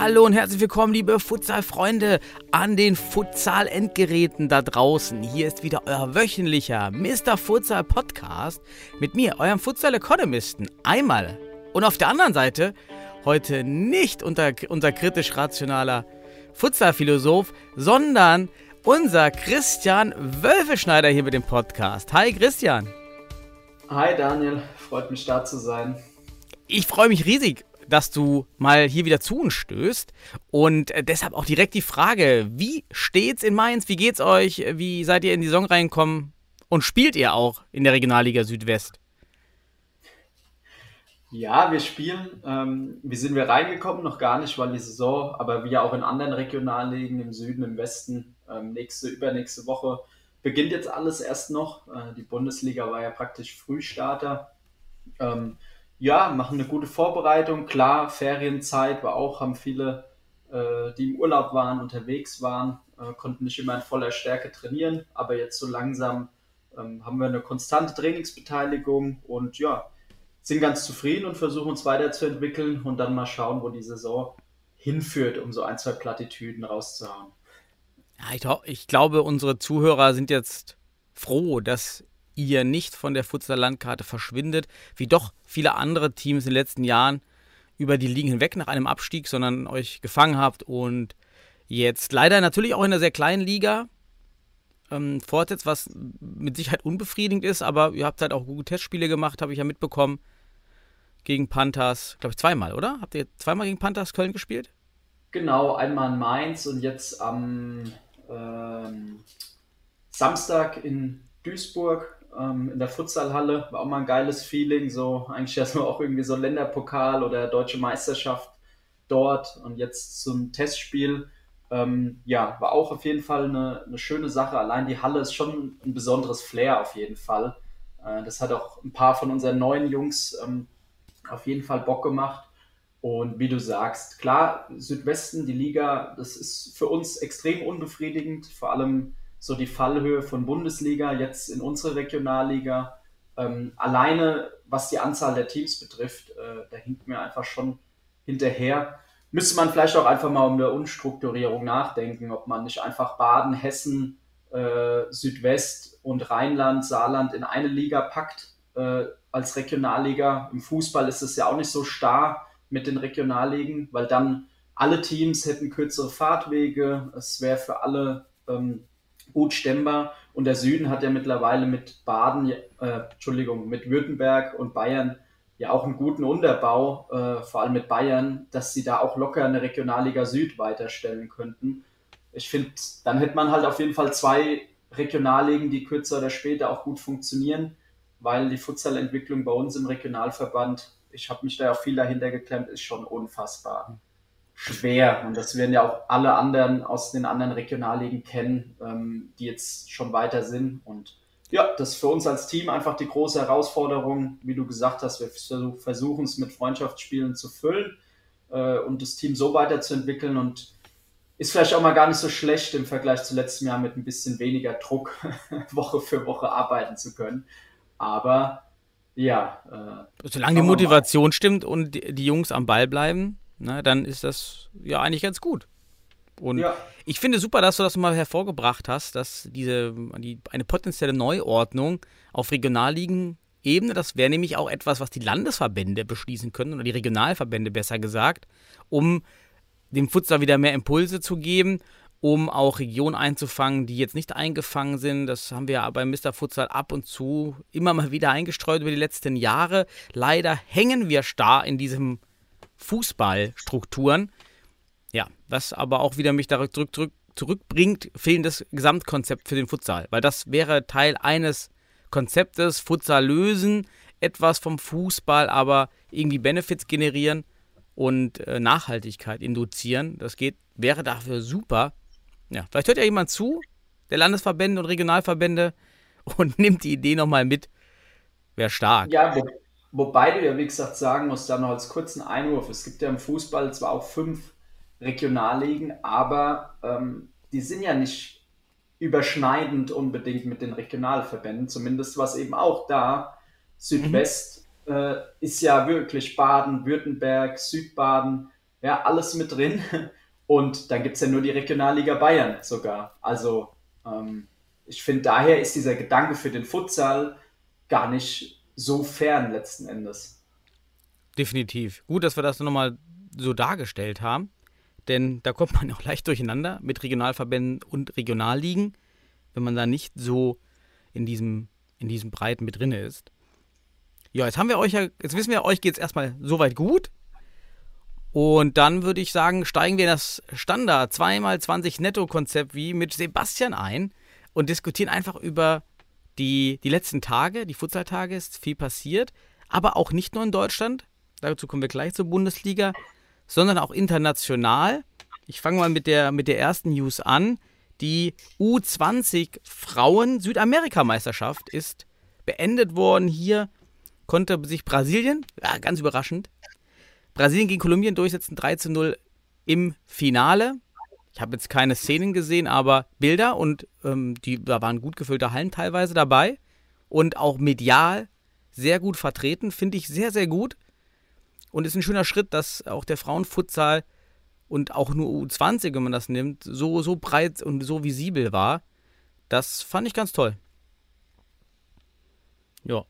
Hallo und herzlich willkommen, liebe Futsal-Freunde, an den Futsal-Endgeräten da draußen. Hier ist wieder euer wöchentlicher Mr. Futsal Podcast mit mir, eurem Futsal-Economisten. Einmal. Und auf der anderen Seite heute nicht unter, unser kritisch rationaler Futsal-Philosoph, sondern unser Christian Wölfeschneider hier mit dem Podcast. Hi Christian. Hi Daniel, freut mich da zu sein. Ich freue mich riesig, dass du mal hier wieder zu uns stößt. Und äh, deshalb auch direkt die Frage: Wie steht's in Mainz? Wie geht's euch? Wie seid ihr in die Saison reingekommen? Und spielt ihr auch in der Regionalliga Südwest? Ja, wir spielen. Ähm, wie sind wir reingekommen? Noch gar nicht, weil die Saison, aber wie auch in anderen Regionalligen im Süden, im Westen, ähm, nächste, übernächste Woche beginnt jetzt alles erst noch. Äh, die Bundesliga war ja praktisch Frühstarter. Ähm, ja, machen eine gute Vorbereitung. Klar, Ferienzeit war auch, haben viele, äh, die im Urlaub waren, unterwegs waren, äh, konnten nicht immer in voller Stärke trainieren, aber jetzt so langsam ähm, haben wir eine konstante Trainingsbeteiligung und ja, sind ganz zufrieden und versuchen uns weiterzuentwickeln und dann mal schauen, wo die Saison hinführt, um so ein, zwei Plattitüden rauszuhauen. Ja, ich, ich glaube, unsere Zuhörer sind jetzt froh, dass ihr nicht von der Futsal-Landkarte verschwindet, wie doch viele andere Teams in den letzten Jahren über die Ligen hinweg nach einem Abstieg, sondern euch gefangen habt und jetzt leider natürlich auch in einer sehr kleinen Liga ähm, fortsetzt, was mit Sicherheit unbefriedigend ist, aber ihr habt halt auch gute Testspiele gemacht, habe ich ja mitbekommen, gegen Panthers, glaube ich zweimal, oder? Habt ihr zweimal gegen Panthers Köln gespielt? Genau, einmal in Mainz und jetzt am ähm, Samstag in Duisburg ähm, in der Futsalhalle. War auch mal ein geiles Feeling. So eigentlich erstmal auch irgendwie so Länderpokal oder deutsche Meisterschaft dort und jetzt zum Testspiel. Ähm, ja, war auch auf jeden Fall eine, eine schöne Sache. Allein die Halle ist schon ein besonderes Flair auf jeden Fall. Äh, das hat auch ein paar von unseren neuen Jungs ähm, auf jeden Fall Bock gemacht. Und wie du sagst, klar, Südwesten, die Liga, das ist für uns extrem unbefriedigend, vor allem so die Fallhöhe von Bundesliga, jetzt in unsere Regionalliga. Ähm, alleine, was die Anzahl der Teams betrifft, äh, da hinkt mir einfach schon hinterher. Müsste man vielleicht auch einfach mal um eine Umstrukturierung nachdenken, ob man nicht einfach Baden, Hessen, äh, Südwest und Rheinland, Saarland in eine Liga packt äh, als Regionalliga. Im Fußball ist es ja auch nicht so starr mit den Regionalligen, weil dann alle Teams hätten kürzere Fahrtwege, es wäre für alle ähm, gut stemmbar. Und der Süden hat ja mittlerweile mit Baden, äh, Entschuldigung, mit Württemberg und Bayern ja auch einen guten Unterbau, äh, vor allem mit Bayern, dass sie da auch locker eine Regionalliga Süd weiterstellen könnten. Ich finde, dann hätte man halt auf jeden Fall zwei Regionalligen, die kürzer oder später auch gut funktionieren, weil die Futsal-Entwicklung bei uns im Regionalverband, ich habe mich da ja auch viel dahinter geklemmt, ist schon unfassbar schwer. Und das werden ja auch alle anderen aus den anderen Regionalligen kennen, ähm, die jetzt schon weiter sind. Und ja, das ist für uns als Team einfach die große Herausforderung. Wie du gesagt hast, wir versuch- versuchen es mit Freundschaftsspielen zu füllen äh, und das Team so weiterzuentwickeln und ist vielleicht auch mal gar nicht so schlecht im Vergleich zu letztem Jahr mit ein bisschen weniger Druck Woche für Woche arbeiten zu können. Aber ja, äh, Solange die. Motivation stimmt und die, die Jungs am Ball bleiben, ne, dann ist das ja eigentlich ganz gut. Und ja, ich finde super, dass du das mal hervorgebracht hast, dass diese die, eine potenzielle Neuordnung auf Regionalligen-Ebene, das wäre nämlich auch etwas, was die Landesverbände beschließen können oder die Regionalverbände besser gesagt, um dem Futsal wieder mehr Impulse zu geben, um auch Regionen einzufangen, die jetzt nicht eingefangen sind. Das haben wir ja bei Mr. Futsal ab und zu immer mal wieder eingestreut über die letzten Jahre. Leider hängen wir starr in diesem Fußballstrukturen. Ja, was aber auch wieder mich zurück, zurück, zurück, zurückbringt, fehlendes Gesamtkonzept für den Futsal. Weil das wäre Teil eines Konzeptes, Futsal lösen, etwas vom Fußball, aber irgendwie Benefits generieren und äh, Nachhaltigkeit induzieren. Das geht, wäre dafür super. Ja, vielleicht hört ja jemand zu, der Landesverbände und Regionalverbände und nimmt die Idee nochmal mit. Wäre stark. Ja, wobei du ja, wie gesagt, sagen musst, dann noch als kurzen Einwurf, es gibt ja im Fußball zwar auch fünf Regionalligen, aber ähm, die sind ja nicht überschneidend unbedingt mit den Regionalverbänden, zumindest was eben auch da. Südwest mhm. äh, ist ja wirklich Baden, Württemberg, Südbaden, ja, alles mit drin. Und dann gibt es ja nur die Regionalliga Bayern sogar. Also ähm, ich finde, daher ist dieser Gedanke für den Futsal gar nicht so fern letzten Endes. Definitiv. Gut, dass wir das nochmal so dargestellt haben, denn da kommt man auch leicht durcheinander mit Regionalverbänden und Regionalligen, wenn man da nicht so in diesem, in diesem Breiten mit drin ist. Ja, jetzt haben wir euch ja, jetzt wissen wir, euch geht es erstmal soweit gut. Und dann würde ich sagen, steigen wir in das Standard 2x20 Netto-Konzept wie mit Sebastian ein und diskutieren einfach über die, die letzten Tage, die Futsaltage ist viel passiert, aber auch nicht nur in Deutschland, dazu kommen wir gleich zur Bundesliga, sondern auch international. Ich fange mal mit der, mit der ersten News an. Die U20 Frauen Südamerika-Meisterschaft ist beendet worden. Hier konnte sich Brasilien, ja, ganz überraschend, Brasilien gegen Kolumbien durchsetzen, 3 zu 0 im Finale. Ich habe jetzt keine Szenen gesehen, aber Bilder und ähm, die, da waren gut gefüllte Hallen teilweise dabei und auch medial sehr gut vertreten, finde ich sehr, sehr gut. Und ist ein schöner Schritt, dass auch der Frauenfutsal und auch nur U20, wenn man das nimmt, so, so breit und so visibel war. Das fand ich ganz toll. Ja.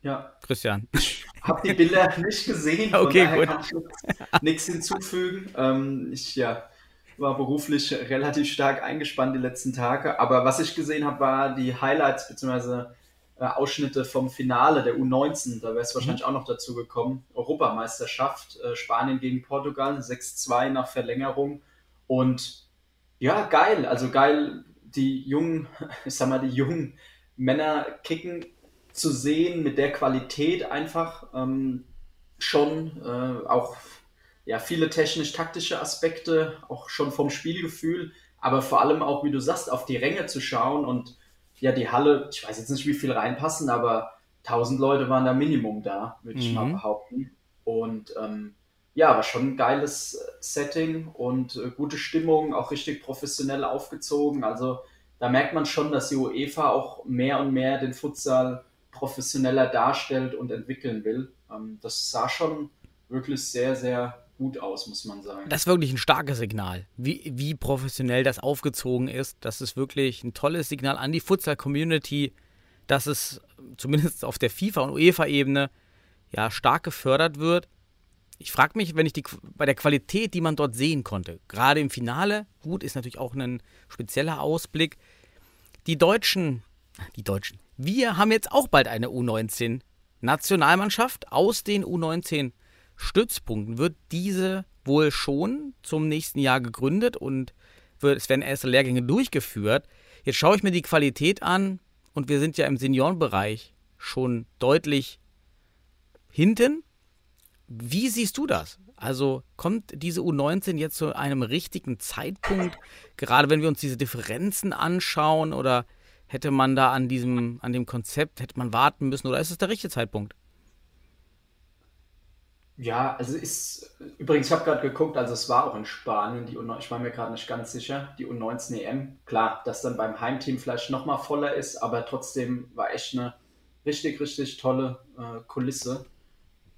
Ja. Christian. Ich habe die Bilder nicht gesehen. Okay, gut. Kann ich nichts hinzufügen. Ähm, ich ja, war beruflich relativ stark eingespannt die letzten Tage. Aber was ich gesehen habe, war die Highlights bzw. Äh, Ausschnitte vom Finale der U19. Da wäre es wahrscheinlich mhm. auch noch dazu gekommen. Europameisterschaft, äh, Spanien gegen Portugal, 6-2 nach Verlängerung. Und ja, geil. Also geil, die jungen, ich sag mal, die jungen Männer kicken zu sehen mit der Qualität einfach ähm, schon äh, auch ja, viele technisch-taktische Aspekte, auch schon vom Spielgefühl, aber vor allem auch, wie du sagst, auf die Ränge zu schauen und ja, die Halle, ich weiß jetzt nicht, wie viel reinpassen, aber 1000 Leute waren da Minimum da, würde ich mhm. mal behaupten. Und ähm, ja, war schon ein geiles Setting und äh, gute Stimmung, auch richtig professionell aufgezogen. Also da merkt man schon, dass die UEFA auch mehr und mehr den Futsal professioneller darstellt und entwickeln will. Ähm, das sah schon wirklich sehr, sehr gut aus, muss man sagen. Das ist wirklich ein starkes Signal, wie, wie professionell das aufgezogen ist. Das ist wirklich ein tolles Signal an die Futsal-Community, dass es zumindest auf der FIFA- und UEFA-Ebene ja stark gefördert wird. Ich frage mich, wenn ich die bei der Qualität, die man dort sehen konnte, gerade im Finale, gut, ist natürlich auch ein spezieller Ausblick. Die Deutschen, die Deutschen, wir haben jetzt auch bald eine U19 Nationalmannschaft aus den U19 Stützpunkten. Wird diese wohl schon zum nächsten Jahr gegründet und wird, es werden erste Lehrgänge durchgeführt. Jetzt schaue ich mir die Qualität an und wir sind ja im Seniorenbereich schon deutlich hinten. Wie siehst du das? Also kommt diese U19 jetzt zu einem richtigen Zeitpunkt, gerade wenn wir uns diese Differenzen anschauen oder hätte man da an diesem, an dem Konzept, hätte man warten müssen oder ist es der richtige Zeitpunkt? Ja, also ist, übrigens, ich habe gerade geguckt, also es war auch in Spanien, die U19, ich war mir gerade nicht ganz sicher, die U19 EM. Klar, dass dann beim Heimteam vielleicht nochmal voller ist, aber trotzdem war echt eine richtig, richtig tolle äh, Kulisse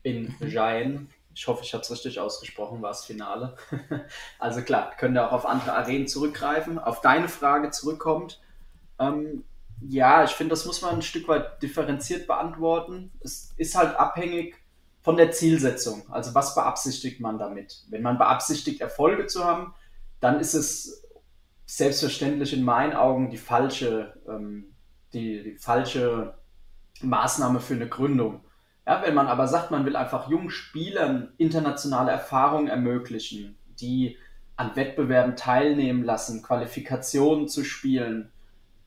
in. Jaén. Ich hoffe, ich habe es richtig ausgesprochen, war das Finale. also klar, können da auch auf andere Arenen zurückgreifen. Auf deine Frage zurückkommt, ähm, ja, ich finde, das muss man ein Stück weit differenziert beantworten. Es ist halt abhängig von der Zielsetzung. Also was beabsichtigt man damit? Wenn man beabsichtigt, Erfolge zu haben, dann ist es selbstverständlich in meinen Augen die falsche, ähm, die, die falsche Maßnahme für eine Gründung. Ja, wenn man aber sagt, man will einfach jungen Spielern internationale Erfahrungen ermöglichen, die an Wettbewerben teilnehmen lassen, Qualifikationen zu spielen,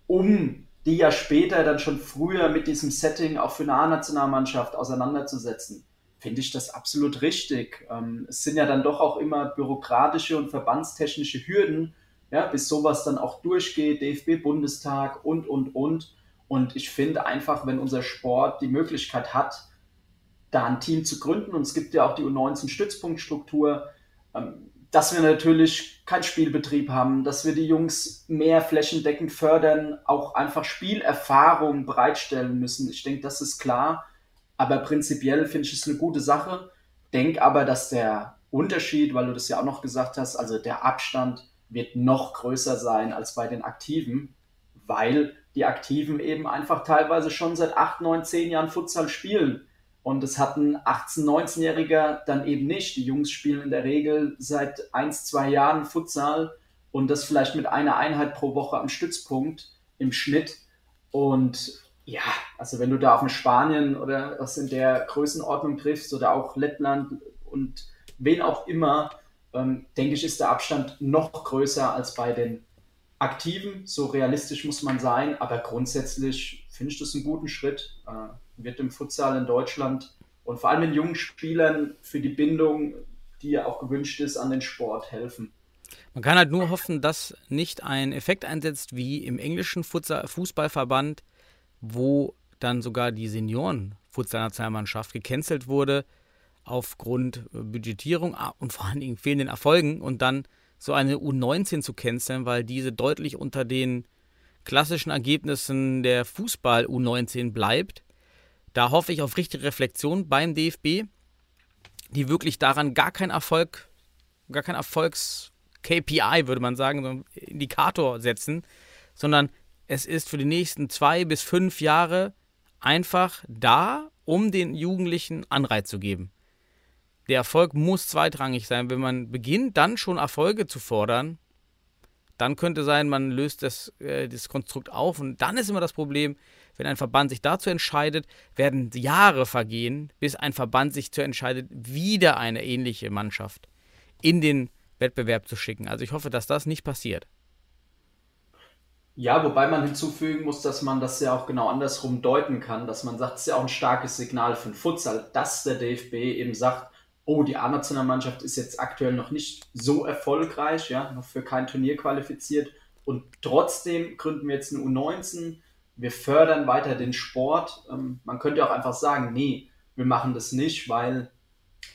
um die ja später dann schon früher mit diesem Setting auch für eine A-Nationalmannschaft auseinanderzusetzen, finde ich das absolut richtig. Ähm, es sind ja dann doch auch immer bürokratische und verbandstechnische Hürden, ja, bis sowas dann auch durchgeht, DFB-Bundestag und, und, und. Und ich finde einfach, wenn unser Sport die Möglichkeit hat, da ein Team zu gründen, und es gibt ja auch die U19-Stützpunktstruktur, ähm, dass wir natürlich keinen Spielbetrieb haben, dass wir die Jungs mehr flächendeckend fördern, auch einfach Spielerfahrung bereitstellen müssen. Ich denke, das ist klar. Aber prinzipiell finde ich es eine gute Sache. Denk aber, dass der Unterschied, weil du das ja auch noch gesagt hast, also der Abstand wird noch größer sein als bei den Aktiven, weil die Aktiven eben einfach teilweise schon seit 8, 9, 10 Jahren Futsal spielen. Und es hat ein 18-, 19-Jähriger dann eben nicht. Die Jungs spielen in der Regel seit 1, 2 Jahren Futsal und das vielleicht mit einer Einheit pro Woche am Stützpunkt im Schnitt. Und ja, also wenn du da auf ein Spanien oder was in der Größenordnung triffst oder auch Lettland und wen auch immer, ähm, denke ich, ist der Abstand noch größer als bei den Aktiven. So realistisch muss man sein, aber grundsätzlich finde ich das einen guten Schritt. Äh, wird im Futsal in Deutschland und vor allem den jungen Spielern für die Bindung, die ja auch gewünscht ist, an den Sport helfen. Man kann halt nur hoffen, dass nicht ein Effekt einsetzt wie im englischen Fußballverband, wo dann sogar die Senioren-Futsal-Nationalmannschaft gecancelt wurde aufgrund äh, Budgetierung ah, und vor allen Dingen fehlenden Erfolgen und dann so eine U19 zu canceln, weil diese deutlich unter den klassischen Ergebnissen der Fußball U19 bleibt. Da hoffe ich auf richtige Reflexion beim DFB, die wirklich daran gar kein Erfolg, gar kein Erfolgs-KPI, würde man sagen, so Indikator setzen, sondern es ist für die nächsten zwei bis fünf Jahre einfach da, um den Jugendlichen Anreiz zu geben. Der Erfolg muss zweitrangig sein. Wenn man beginnt, dann schon Erfolge zu fordern, dann könnte sein, man löst das, äh, das Konstrukt auf. Und dann ist immer das Problem, wenn ein Verband sich dazu entscheidet, werden Jahre vergehen, bis ein Verband sich dazu entscheidet, wieder eine ähnliche Mannschaft in den Wettbewerb zu schicken. Also ich hoffe, dass das nicht passiert. Ja, wobei man hinzufügen muss, dass man das ja auch genau andersrum deuten kann, dass man sagt, es ist ja auch ein starkes Signal für den Futsal, dass der DFB eben sagt, oh, die A-Nationalmannschaft ist jetzt aktuell noch nicht so erfolgreich, ja, noch für kein Turnier qualifiziert und trotzdem gründen wir jetzt eine U19, wir fördern weiter den Sport. Ähm, man könnte auch einfach sagen, nee, wir machen das nicht, weil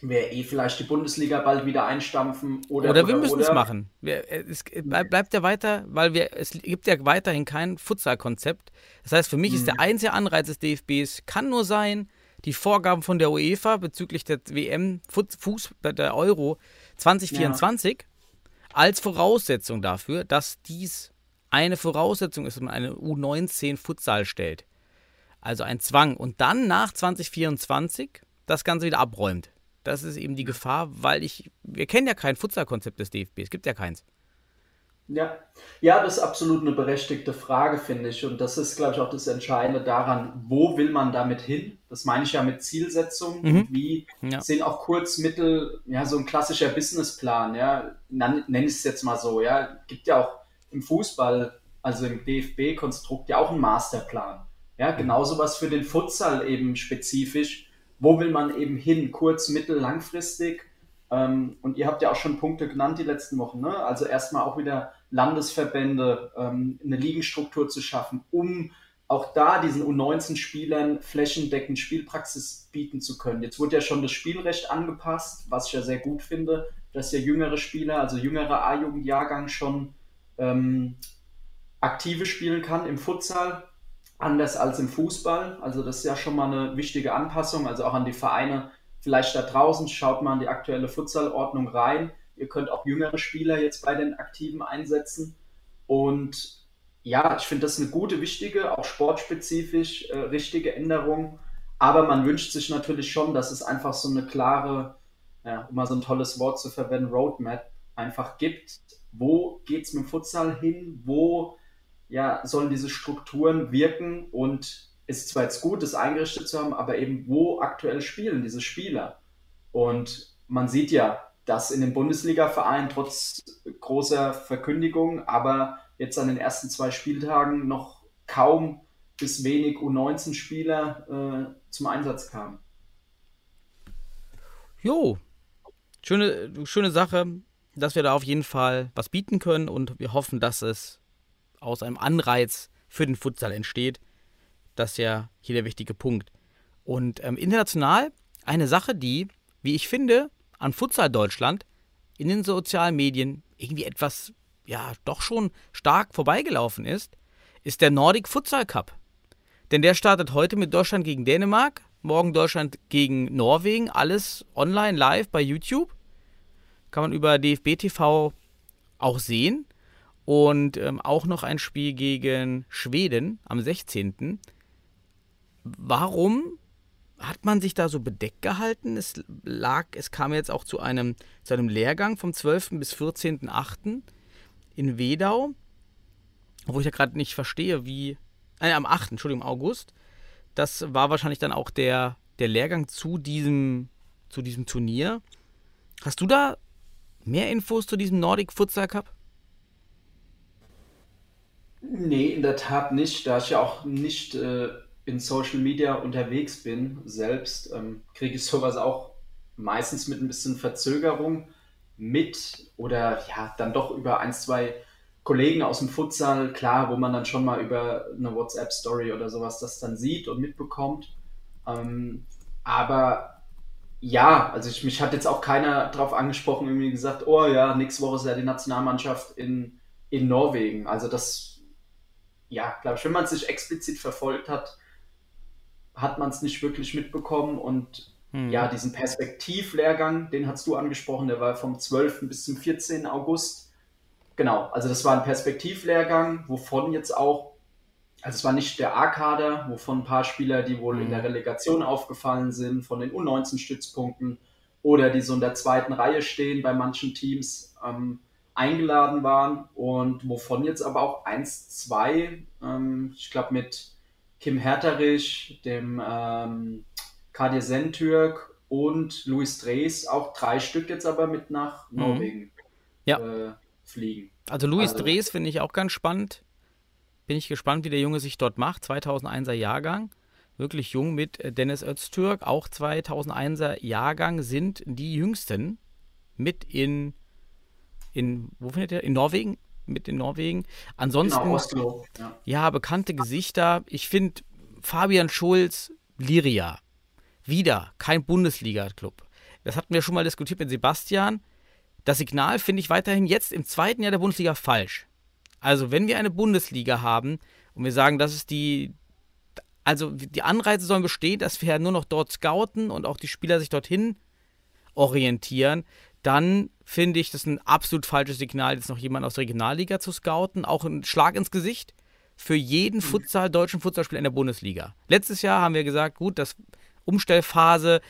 wir eh vielleicht die Bundesliga bald wieder einstampfen oder oder, oder wir müssen es machen. Wir, es bleibt ja weiter, weil wir es gibt ja weiterhin kein Futsal-Konzept. Das heißt, für mich mhm. ist der mhm. einzige Anreiz des DFBs kann nur sein, die Vorgaben von der UEFA bezüglich der WM Fuß der Euro 2024 ja. als Voraussetzung dafür, dass dies eine Voraussetzung ist, dass man eine U19 Futsal stellt. Also ein Zwang und dann nach 2024 das Ganze wieder abräumt. Das ist eben die Gefahr, weil ich, wir kennen ja kein Futsal-Konzept des DFB, es gibt ja keins. Ja. ja, das ist absolut eine berechtigte Frage, finde ich. Und das ist, glaube ich, auch das Entscheidende daran, wo will man damit hin? Das meine ich ja mit Zielsetzung. Mhm. Wie ja. sind auch kurz, mittel, ja, so ein klassischer Businessplan, ja, nenne ich es jetzt mal so, ja. Gibt ja auch im Fußball, also im DFB-Konstrukt, ja auch einen Masterplan. Ja, genauso was für den Futsal eben spezifisch. Wo will man eben hin? Kurz, mittel, langfristig? Ähm, und ihr habt ja auch schon Punkte genannt die letzten Wochen. Ne? Also erstmal auch wieder Landesverbände, ähm, eine Ligenstruktur zu schaffen, um auch da diesen U19-Spielern flächendeckend Spielpraxis bieten zu können. Jetzt wurde ja schon das Spielrecht angepasst, was ich ja sehr gut finde, dass ja jüngere Spieler, also jüngere A-Jugendjahrgang schon ähm, aktive spielen kann im Futsal, anders als im Fußball. Also das ist ja schon mal eine wichtige Anpassung, also auch an die Vereine vielleicht da draußen, schaut mal in die aktuelle Futsalordnung rein. Ihr könnt auch jüngere Spieler jetzt bei den Aktiven einsetzen. Und ja, ich finde das eine gute, wichtige, auch sportspezifisch äh, richtige Änderung. Aber man wünscht sich natürlich schon, dass es einfach so eine klare, ja, um mal so ein tolles Wort zu verwenden, Roadmap einfach gibt. Wo geht es mit dem Futsal hin? Wo ja, sollen diese Strukturen wirken? Und ist zwar jetzt gut, das eingerichtet zu haben, aber eben wo aktuell spielen diese Spieler? Und man sieht ja, dass in den Bundesliga-Vereinen trotz großer Verkündigung, aber jetzt an den ersten zwei Spieltagen noch kaum bis wenig U19-Spieler äh, zum Einsatz kamen. Jo, schöne, schöne Sache, dass wir da auf jeden Fall was bieten können und wir hoffen, dass es aus einem Anreiz für den Futsal entsteht Das ist ja hier der wichtige Punkt. Und ähm, international eine Sache, die, wie ich finde, an Futsal Deutschland in den sozialen Medien irgendwie etwas, ja, doch schon stark vorbeigelaufen ist, ist der Nordic Futsal Cup. Denn der startet heute mit Deutschland gegen Dänemark, morgen Deutschland gegen Norwegen, alles online live bei YouTube. Kann man über DFB TV auch sehen. Und ähm, auch noch ein Spiel gegen Schweden am 16. Warum hat man sich da so bedeckt gehalten? Es lag, es kam jetzt auch zu einem, zu einem Lehrgang vom 12. bis 14.8. in Wedau, wo ich ja gerade nicht verstehe, wie. Äh, am 8. Entschuldigung, August. Das war wahrscheinlich dann auch der, der Lehrgang zu diesem, zu diesem Turnier. Hast du da mehr Infos zu diesem Nordic Futsal Cup? Nee, in der Tat nicht. Da ich ja auch nicht äh, in Social Media unterwegs bin, selbst, ähm, kriege ich sowas auch meistens mit ein bisschen Verzögerung mit oder ja, dann doch über ein, zwei Kollegen aus dem Futsal, klar, wo man dann schon mal über eine WhatsApp-Story oder sowas das dann sieht und mitbekommt. Ähm, aber ja, also ich, mich hat jetzt auch keiner darauf angesprochen, irgendwie gesagt, oh ja, nächste Woche ist ja die Nationalmannschaft in, in Norwegen. Also das, ja, glaube ich, wenn man es sich explizit verfolgt hat, hat man es nicht wirklich mitbekommen. Und hm. ja, diesen Perspektivlehrgang, den hast du angesprochen, der war vom 12. bis zum 14. August. Genau, also das war ein Perspektivlehrgang, wovon jetzt auch, also es war nicht der A-Kader, wovon ein paar Spieler, die wohl hm. in der Relegation aufgefallen sind, von den U19-Stützpunkten oder die so in der zweiten Reihe stehen bei manchen Teams, ähm, eingeladen waren und wovon jetzt aber auch eins, zwei, ähm, ich glaube mit Kim Herterich, dem ähm, Kadir Sentürk und Luis Drees auch drei Stück jetzt aber mit nach mhm. Norwegen ja. äh, fliegen. Also Luis also, Drees finde ich auch ganz spannend. Bin ich gespannt, wie der Junge sich dort macht. 2001er Jahrgang. Wirklich jung mit äh, Dennis Öztürk. Auch 2001er Jahrgang sind die jüngsten mit in, in wo findet er? In Norwegen mit in Norwegen. Ansonsten, genau, Oslo, ja. ja, bekannte Gesichter. Ich finde Fabian Schulz, Liria. Wieder kein Bundesliga-Club. Das hatten wir schon mal diskutiert mit Sebastian. Das Signal finde ich weiterhin jetzt im zweiten Jahr der Bundesliga falsch. Also, wenn wir eine Bundesliga haben und wir sagen, das ist die, also die Anreize sollen bestehen, dass wir nur noch dort scouten und auch die Spieler sich dorthin orientieren, dann finde ich das ein absolut falsches Signal, jetzt noch jemanden aus der Regionalliga zu scouten. Auch ein Schlag ins Gesicht für jeden Futsal, deutschen Futsalspieler in der Bundesliga. Letztes Jahr haben wir gesagt, gut, das Umstellphase,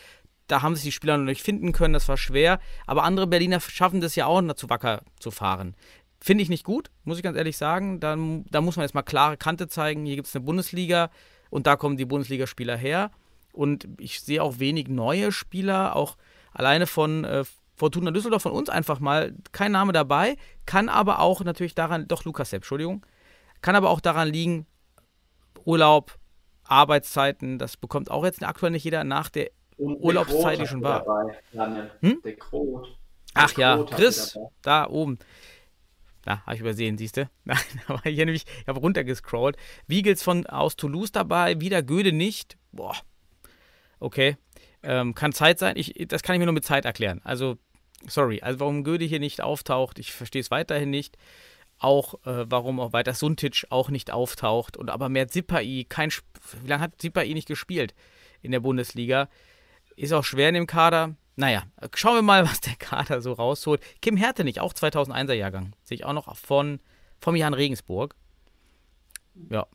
da haben sich die Spieler noch nicht finden können, das war schwer. Aber andere Berliner schaffen das ja auch, dazu wacker zu fahren. Finde ich nicht gut, muss ich ganz ehrlich sagen. Da, da muss man jetzt mal klare Kante zeigen. Hier gibt es eine Bundesliga und da kommen die Bundesligaspieler her. Und ich sehe auch wenig neue Spieler, auch alleine von, äh, Fortuna Düsseldorf von uns einfach mal, kein Name dabei, kann aber auch natürlich daran, doch Lukas Sepp, Entschuldigung, kann aber auch daran liegen, Urlaub, Arbeitszeiten, das bekommt auch jetzt aktuell nicht jeder nach der Und Urlaubszeit, die schon war. Dabei, hm? Der Krot. Ach ja, Krot Chris, da oben. Da habe ich übersehen, siehst du? Nein, da war ich nämlich, ich habe runtergescrollt. Wiegels von aus Toulouse dabei, wieder Göde nicht. Boah. Okay. Ähm, kann Zeit sein. Ich, das kann ich mir nur mit Zeit erklären. Also sorry, also warum Göde hier nicht auftaucht, ich verstehe es weiterhin nicht. Auch äh, warum auch weiter Suntic auch nicht auftaucht. Und aber mehr Zipai, kein wie lange hat Zipai nicht gespielt in der Bundesliga? Ist auch schwer in dem Kader. Naja, schauen wir mal, was der Kader so rausholt. Kim Härte nicht, auch 2001er Jahrgang. Sehe ich auch noch von, vom Jan Regensburg. Ja.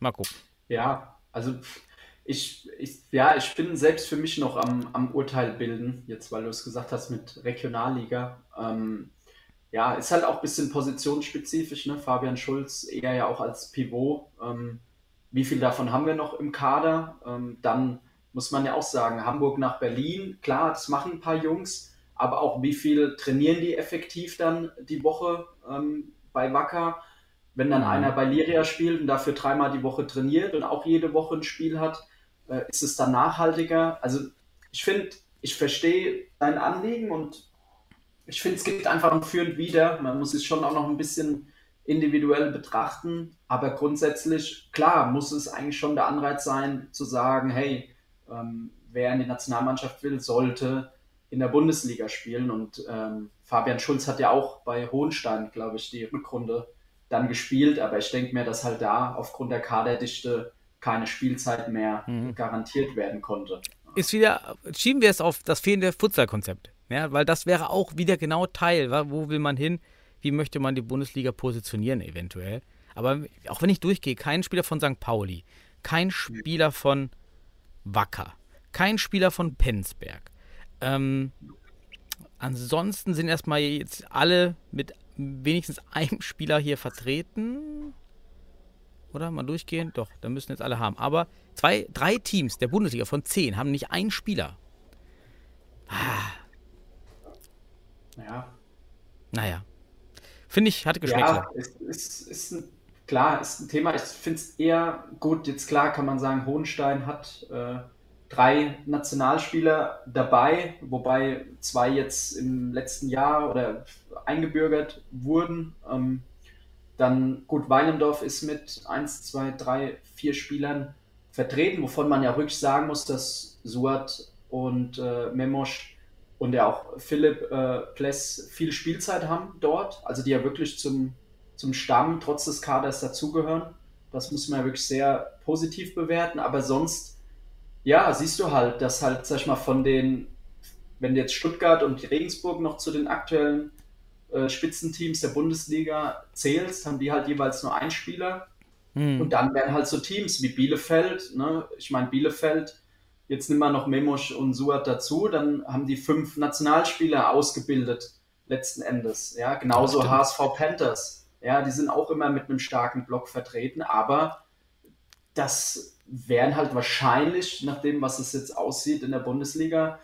Mal gucken. Ja, also ich, ich, ja, ich bin selbst für mich noch am, am Urteil bilden, jetzt weil du es gesagt hast mit Regionalliga. Ähm, ja, ist halt auch ein bisschen positionsspezifisch, ne? Fabian Schulz eher ja auch als Pivot. Ähm, wie viel davon haben wir noch im Kader? Ähm, dann muss man ja auch sagen, Hamburg nach Berlin, klar, das machen ein paar Jungs, aber auch wie viel trainieren die effektiv dann die Woche ähm, bei Wacker? Wenn dann mhm. einer bei Liria spielt und dafür dreimal die Woche trainiert und auch jede Woche ein Spiel hat, äh, ist es dann nachhaltiger? Also ich finde, ich verstehe dein Anliegen und ich finde, es gibt einfach ein Für und Wider. Man muss sich schon auch noch ein bisschen individuell betrachten. Aber grundsätzlich, klar, muss es eigentlich schon der Anreiz sein, zu sagen, hey, ähm, wer in die Nationalmannschaft will, sollte in der Bundesliga spielen. Und ähm, Fabian Schulz hat ja auch bei Hohenstein, glaube ich, die Rückrunde dann gespielt. Aber ich denke mir, dass halt da aufgrund der Kaderdichte keine Spielzeit mehr mhm. garantiert werden konnte. Ist wieder, schieben wir es auf das fehlende Futsal-Konzept. Ja, weil das wäre auch wieder genau Teil. Wo will man hin? Wie möchte man die Bundesliga positionieren, eventuell? Aber auch wenn ich durchgehe, kein Spieler von St. Pauli, kein Spieler von Wacker, kein Spieler von Penzberg. Ähm, ansonsten sind erstmal jetzt alle mit wenigstens einem Spieler hier vertreten. Oder? Mal durchgehen? Doch, da müssen jetzt alle haben. Aber zwei, drei Teams der Bundesliga von zehn haben nicht einen Spieler. Ah. Ja. Naja. Finde ich, hatte Geschmäckle. Ja, ist, ist, ist ein, klar, ist ein Thema. Ich finde es eher gut. Jetzt klar kann man sagen, Hohenstein hat äh, drei Nationalspieler dabei, wobei zwei jetzt im letzten Jahr oder eingebürgert wurden. Ähm, dann gut, Weilendorf ist mit 1, 2, 3, 4 Spielern vertreten, wovon man ja wirklich sagen muss, dass Suat und äh, Memosch und ja auch Philipp äh, Pless viel Spielzeit haben dort, also die ja wirklich zum, zum Stamm trotz des Kaders dazugehören. Das muss man ja wirklich sehr positiv bewerten, aber sonst ja, siehst du halt, dass halt, sag ich mal, von den, wenn jetzt Stuttgart und Regensburg noch zu den aktuellen äh, Spitzenteams der Bundesliga zählst, haben die halt jeweils nur einen Spieler. Mhm. Und dann werden halt so Teams wie Bielefeld, ne? ich meine, Bielefeld, jetzt nimm mal noch Memosch und Suat dazu, dann haben die fünf Nationalspieler ausgebildet, letzten Endes. Ja, genauso HSV Panthers. Ja, die sind auch immer mit einem starken Block vertreten, aber das werden halt wahrscheinlich, nach dem, was es jetzt aussieht in der Bundesliga,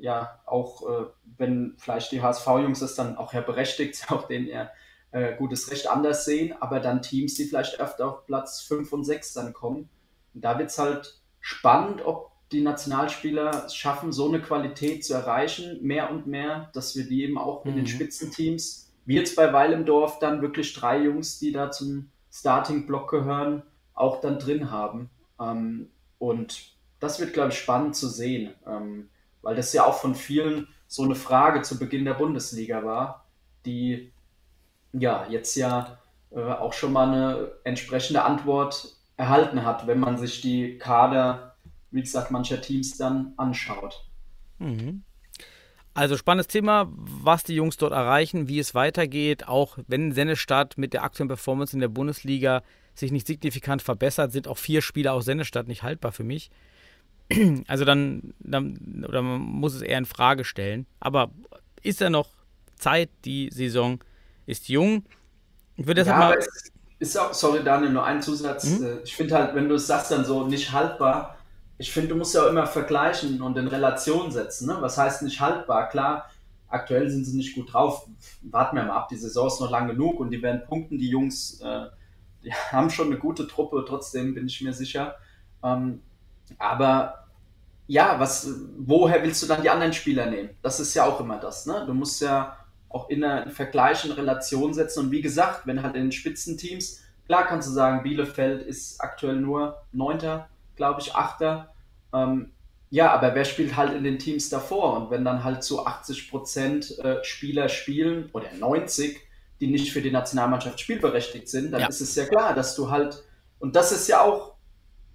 ja, auch äh, wenn vielleicht die HSV-Jungs das dann auch ja berechtigt, auch denen ja äh, gutes Recht anders sehen, aber dann Teams, die vielleicht öfter auf Platz 5 und 6 dann kommen. Und da wird es halt spannend, ob die Nationalspieler es schaffen, so eine Qualität zu erreichen, mehr und mehr, dass wir die eben auch in den mhm. Spitzenteams, wie jetzt bei Weil im Dorf, dann wirklich drei Jungs, die da zum Starting-Block gehören, auch dann drin haben. Ähm, und das wird, glaube ich, spannend zu sehen, ähm, weil das ja auch von vielen so eine Frage zu Beginn der Bundesliga war, die ja jetzt ja äh, auch schon mal eine entsprechende Antwort erhalten hat, wenn man sich die Kader, wie gesagt, mancher Teams dann anschaut. Mhm. Also spannendes Thema, was die Jungs dort erreichen, wie es weitergeht, auch wenn Sennestadt mit der aktuellen Performance in der Bundesliga sich nicht signifikant verbessert, sind auch vier Spiele aus Sennestadt nicht haltbar für mich. Also dann, dann, oder man muss es eher in Frage stellen. Aber ist ja noch Zeit, die Saison ist jung. Ich würde deshalb ja, mal. Ist auch, sorry Daniel, nur ein Zusatz. Mhm. Ich finde halt, wenn du es sagst, dann so nicht haltbar. Ich finde, du musst ja auch immer vergleichen und in Relation setzen. Ne? Was heißt nicht haltbar? Klar, aktuell sind sie nicht gut drauf. Warten wir mal ab, die Saison ist noch lang genug und die werden punkten, die Jungs. Äh, die haben schon eine gute Truppe, trotzdem bin ich mir sicher. Ähm, aber ja, was, woher willst du dann die anderen Spieler nehmen? Das ist ja auch immer das. Ne? Du musst ja auch in einen Vergleich in Relation setzen. Und wie gesagt, wenn halt in den Spitzenteams, klar kannst du sagen, Bielefeld ist aktuell nur Neunter, glaube ich, Achter. Ähm, ja, aber wer spielt halt in den Teams davor? Und wenn dann halt so 80 Prozent äh, Spieler spielen oder 90, die nicht für die Nationalmannschaft spielberechtigt sind, dann ja. ist es ja klar, dass du halt, und das ist ja auch,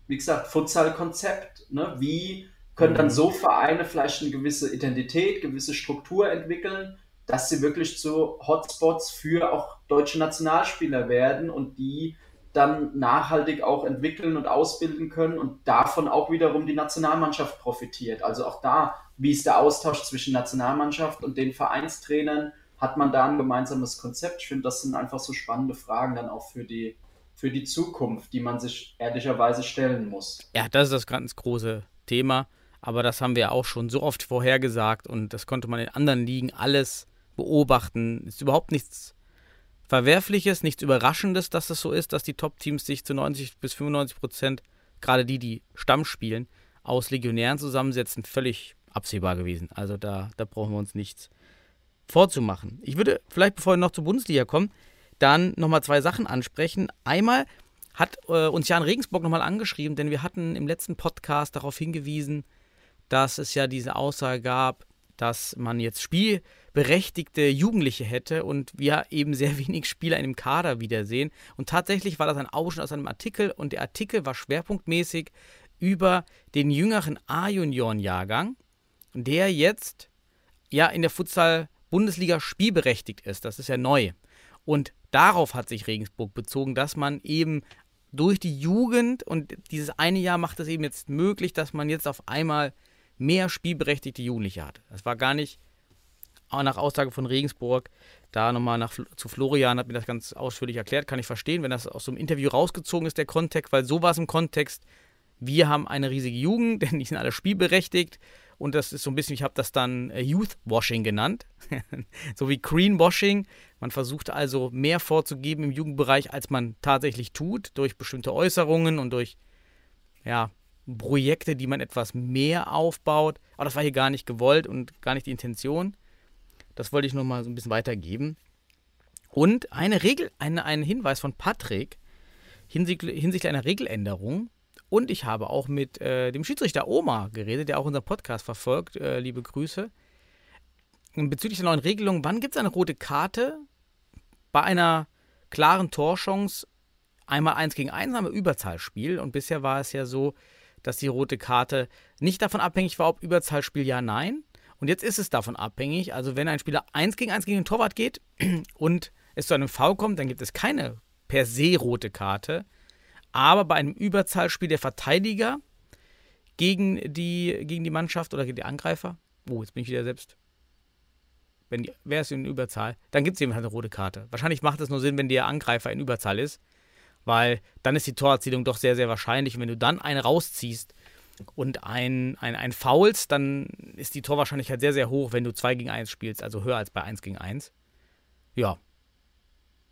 wie gesagt, Futsal-Konzept, ne? wie können dann mhm. so Vereine vielleicht eine gewisse Identität, gewisse Struktur entwickeln, dass sie wirklich zu Hotspots für auch deutsche Nationalspieler werden und die dann nachhaltig auch entwickeln und ausbilden können und davon auch wiederum die Nationalmannschaft profitiert. Also auch da, wie ist der Austausch zwischen Nationalmannschaft und den Vereinstrainern? Hat man da ein gemeinsames Konzept? Ich finde, das sind einfach so spannende Fragen dann auch für die, für die Zukunft, die man sich ehrlicherweise stellen muss. Ja, das ist das ganz große Thema. Aber das haben wir auch schon so oft vorhergesagt und das konnte man in anderen Ligen alles beobachten. Ist überhaupt nichts Verwerfliches, nichts Überraschendes, dass es so ist, dass die Top-Teams sich zu 90 bis 95 Prozent, gerade die, die Stamm spielen, aus Legionären zusammensetzen. Völlig absehbar gewesen. Also da, da brauchen wir uns nichts vorzumachen. Ich würde vielleicht, bevor wir noch zur Bundesliga kommen, dann nochmal zwei Sachen ansprechen. Einmal hat äh, uns Jan Regensburg nochmal angeschrieben, denn wir hatten im letzten Podcast darauf hingewiesen, dass es ja diese Aussage gab, dass man jetzt spielberechtigte Jugendliche hätte und wir eben sehr wenig Spieler in dem Kader wiedersehen. Und tatsächlich war das ein Ausschnitt aus einem Artikel und der Artikel war schwerpunktmäßig über den jüngeren A-Junioren-Jahrgang, der jetzt ja in der Futsal-Bundesliga spielberechtigt ist. Das ist ja neu. Und darauf hat sich Regensburg bezogen, dass man eben durch die Jugend und dieses eine Jahr macht es eben jetzt möglich, dass man jetzt auf einmal mehr spielberechtigte Jugendliche hat. Das war gar nicht auch nach Aussage von Regensburg, da nochmal nach, zu Florian hat mir das ganz ausführlich erklärt, kann ich verstehen, wenn das aus so einem Interview rausgezogen ist, der Kontext, weil so war es im Kontext, wir haben eine riesige Jugend, denn die sind alle spielberechtigt und das ist so ein bisschen, ich habe das dann äh, Youth Washing genannt, so wie Greenwashing. Man versucht also mehr vorzugeben im Jugendbereich, als man tatsächlich tut, durch bestimmte Äußerungen und durch ja, Projekte, die man etwas mehr aufbaut. Aber das war hier gar nicht gewollt und gar nicht die Intention. Das wollte ich nur mal so ein bisschen weitergeben. Und eine Regel, eine, ein Hinweis von Patrick hinsichtlich, hinsichtlich einer Regeländerung. Und ich habe auch mit äh, dem Schiedsrichter Oma geredet, der auch unseren Podcast verfolgt. Äh, liebe Grüße. Bezüglich der neuen Regelung, wann gibt es eine rote Karte bei einer klaren Torchance? Einmal 1 gegen 1, einmal Überzahlspiel. Und bisher war es ja so, dass die rote Karte nicht davon abhängig war, ob Überzahlspiel ja, nein. Und jetzt ist es davon abhängig. Also wenn ein Spieler 1 gegen 1 gegen den Torwart geht und es zu einem Foul kommt, dann gibt es keine per se rote Karte. Aber bei einem Überzahlspiel der Verteidiger gegen die, gegen die Mannschaft oder gegen die Angreifer, oh, jetzt bin ich wieder selbst. Wenn die, wer ist in Überzahl? Dann gibt es eben halt eine rote Karte. Wahrscheinlich macht es nur Sinn, wenn der Angreifer in Überzahl ist weil dann ist die Torerzielung doch sehr, sehr wahrscheinlich. Und wenn du dann einen rausziehst und ein, ein, ein Fouls, dann ist die Torwahrscheinlichkeit sehr, sehr hoch, wenn du 2 gegen 1 spielst, also höher als bei 1 gegen 1. Ja.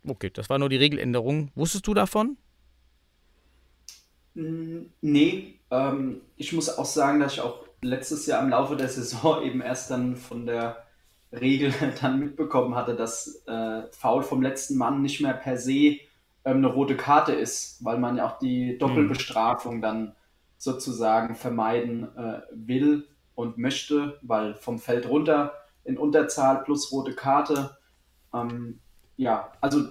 Okay, das war nur die Regeländerung. Wusstest du davon? Nee, ähm, ich muss auch sagen, dass ich auch letztes Jahr im Laufe der Saison eben erst dann von der Regel dann mitbekommen hatte, dass äh, Foul vom letzten Mann nicht mehr per se ähm, eine rote Karte ist, weil man ja auch die Doppelbestrafung dann sozusagen vermeiden äh, will und möchte, weil vom Feld runter in Unterzahl plus rote Karte. Ähm, ja, also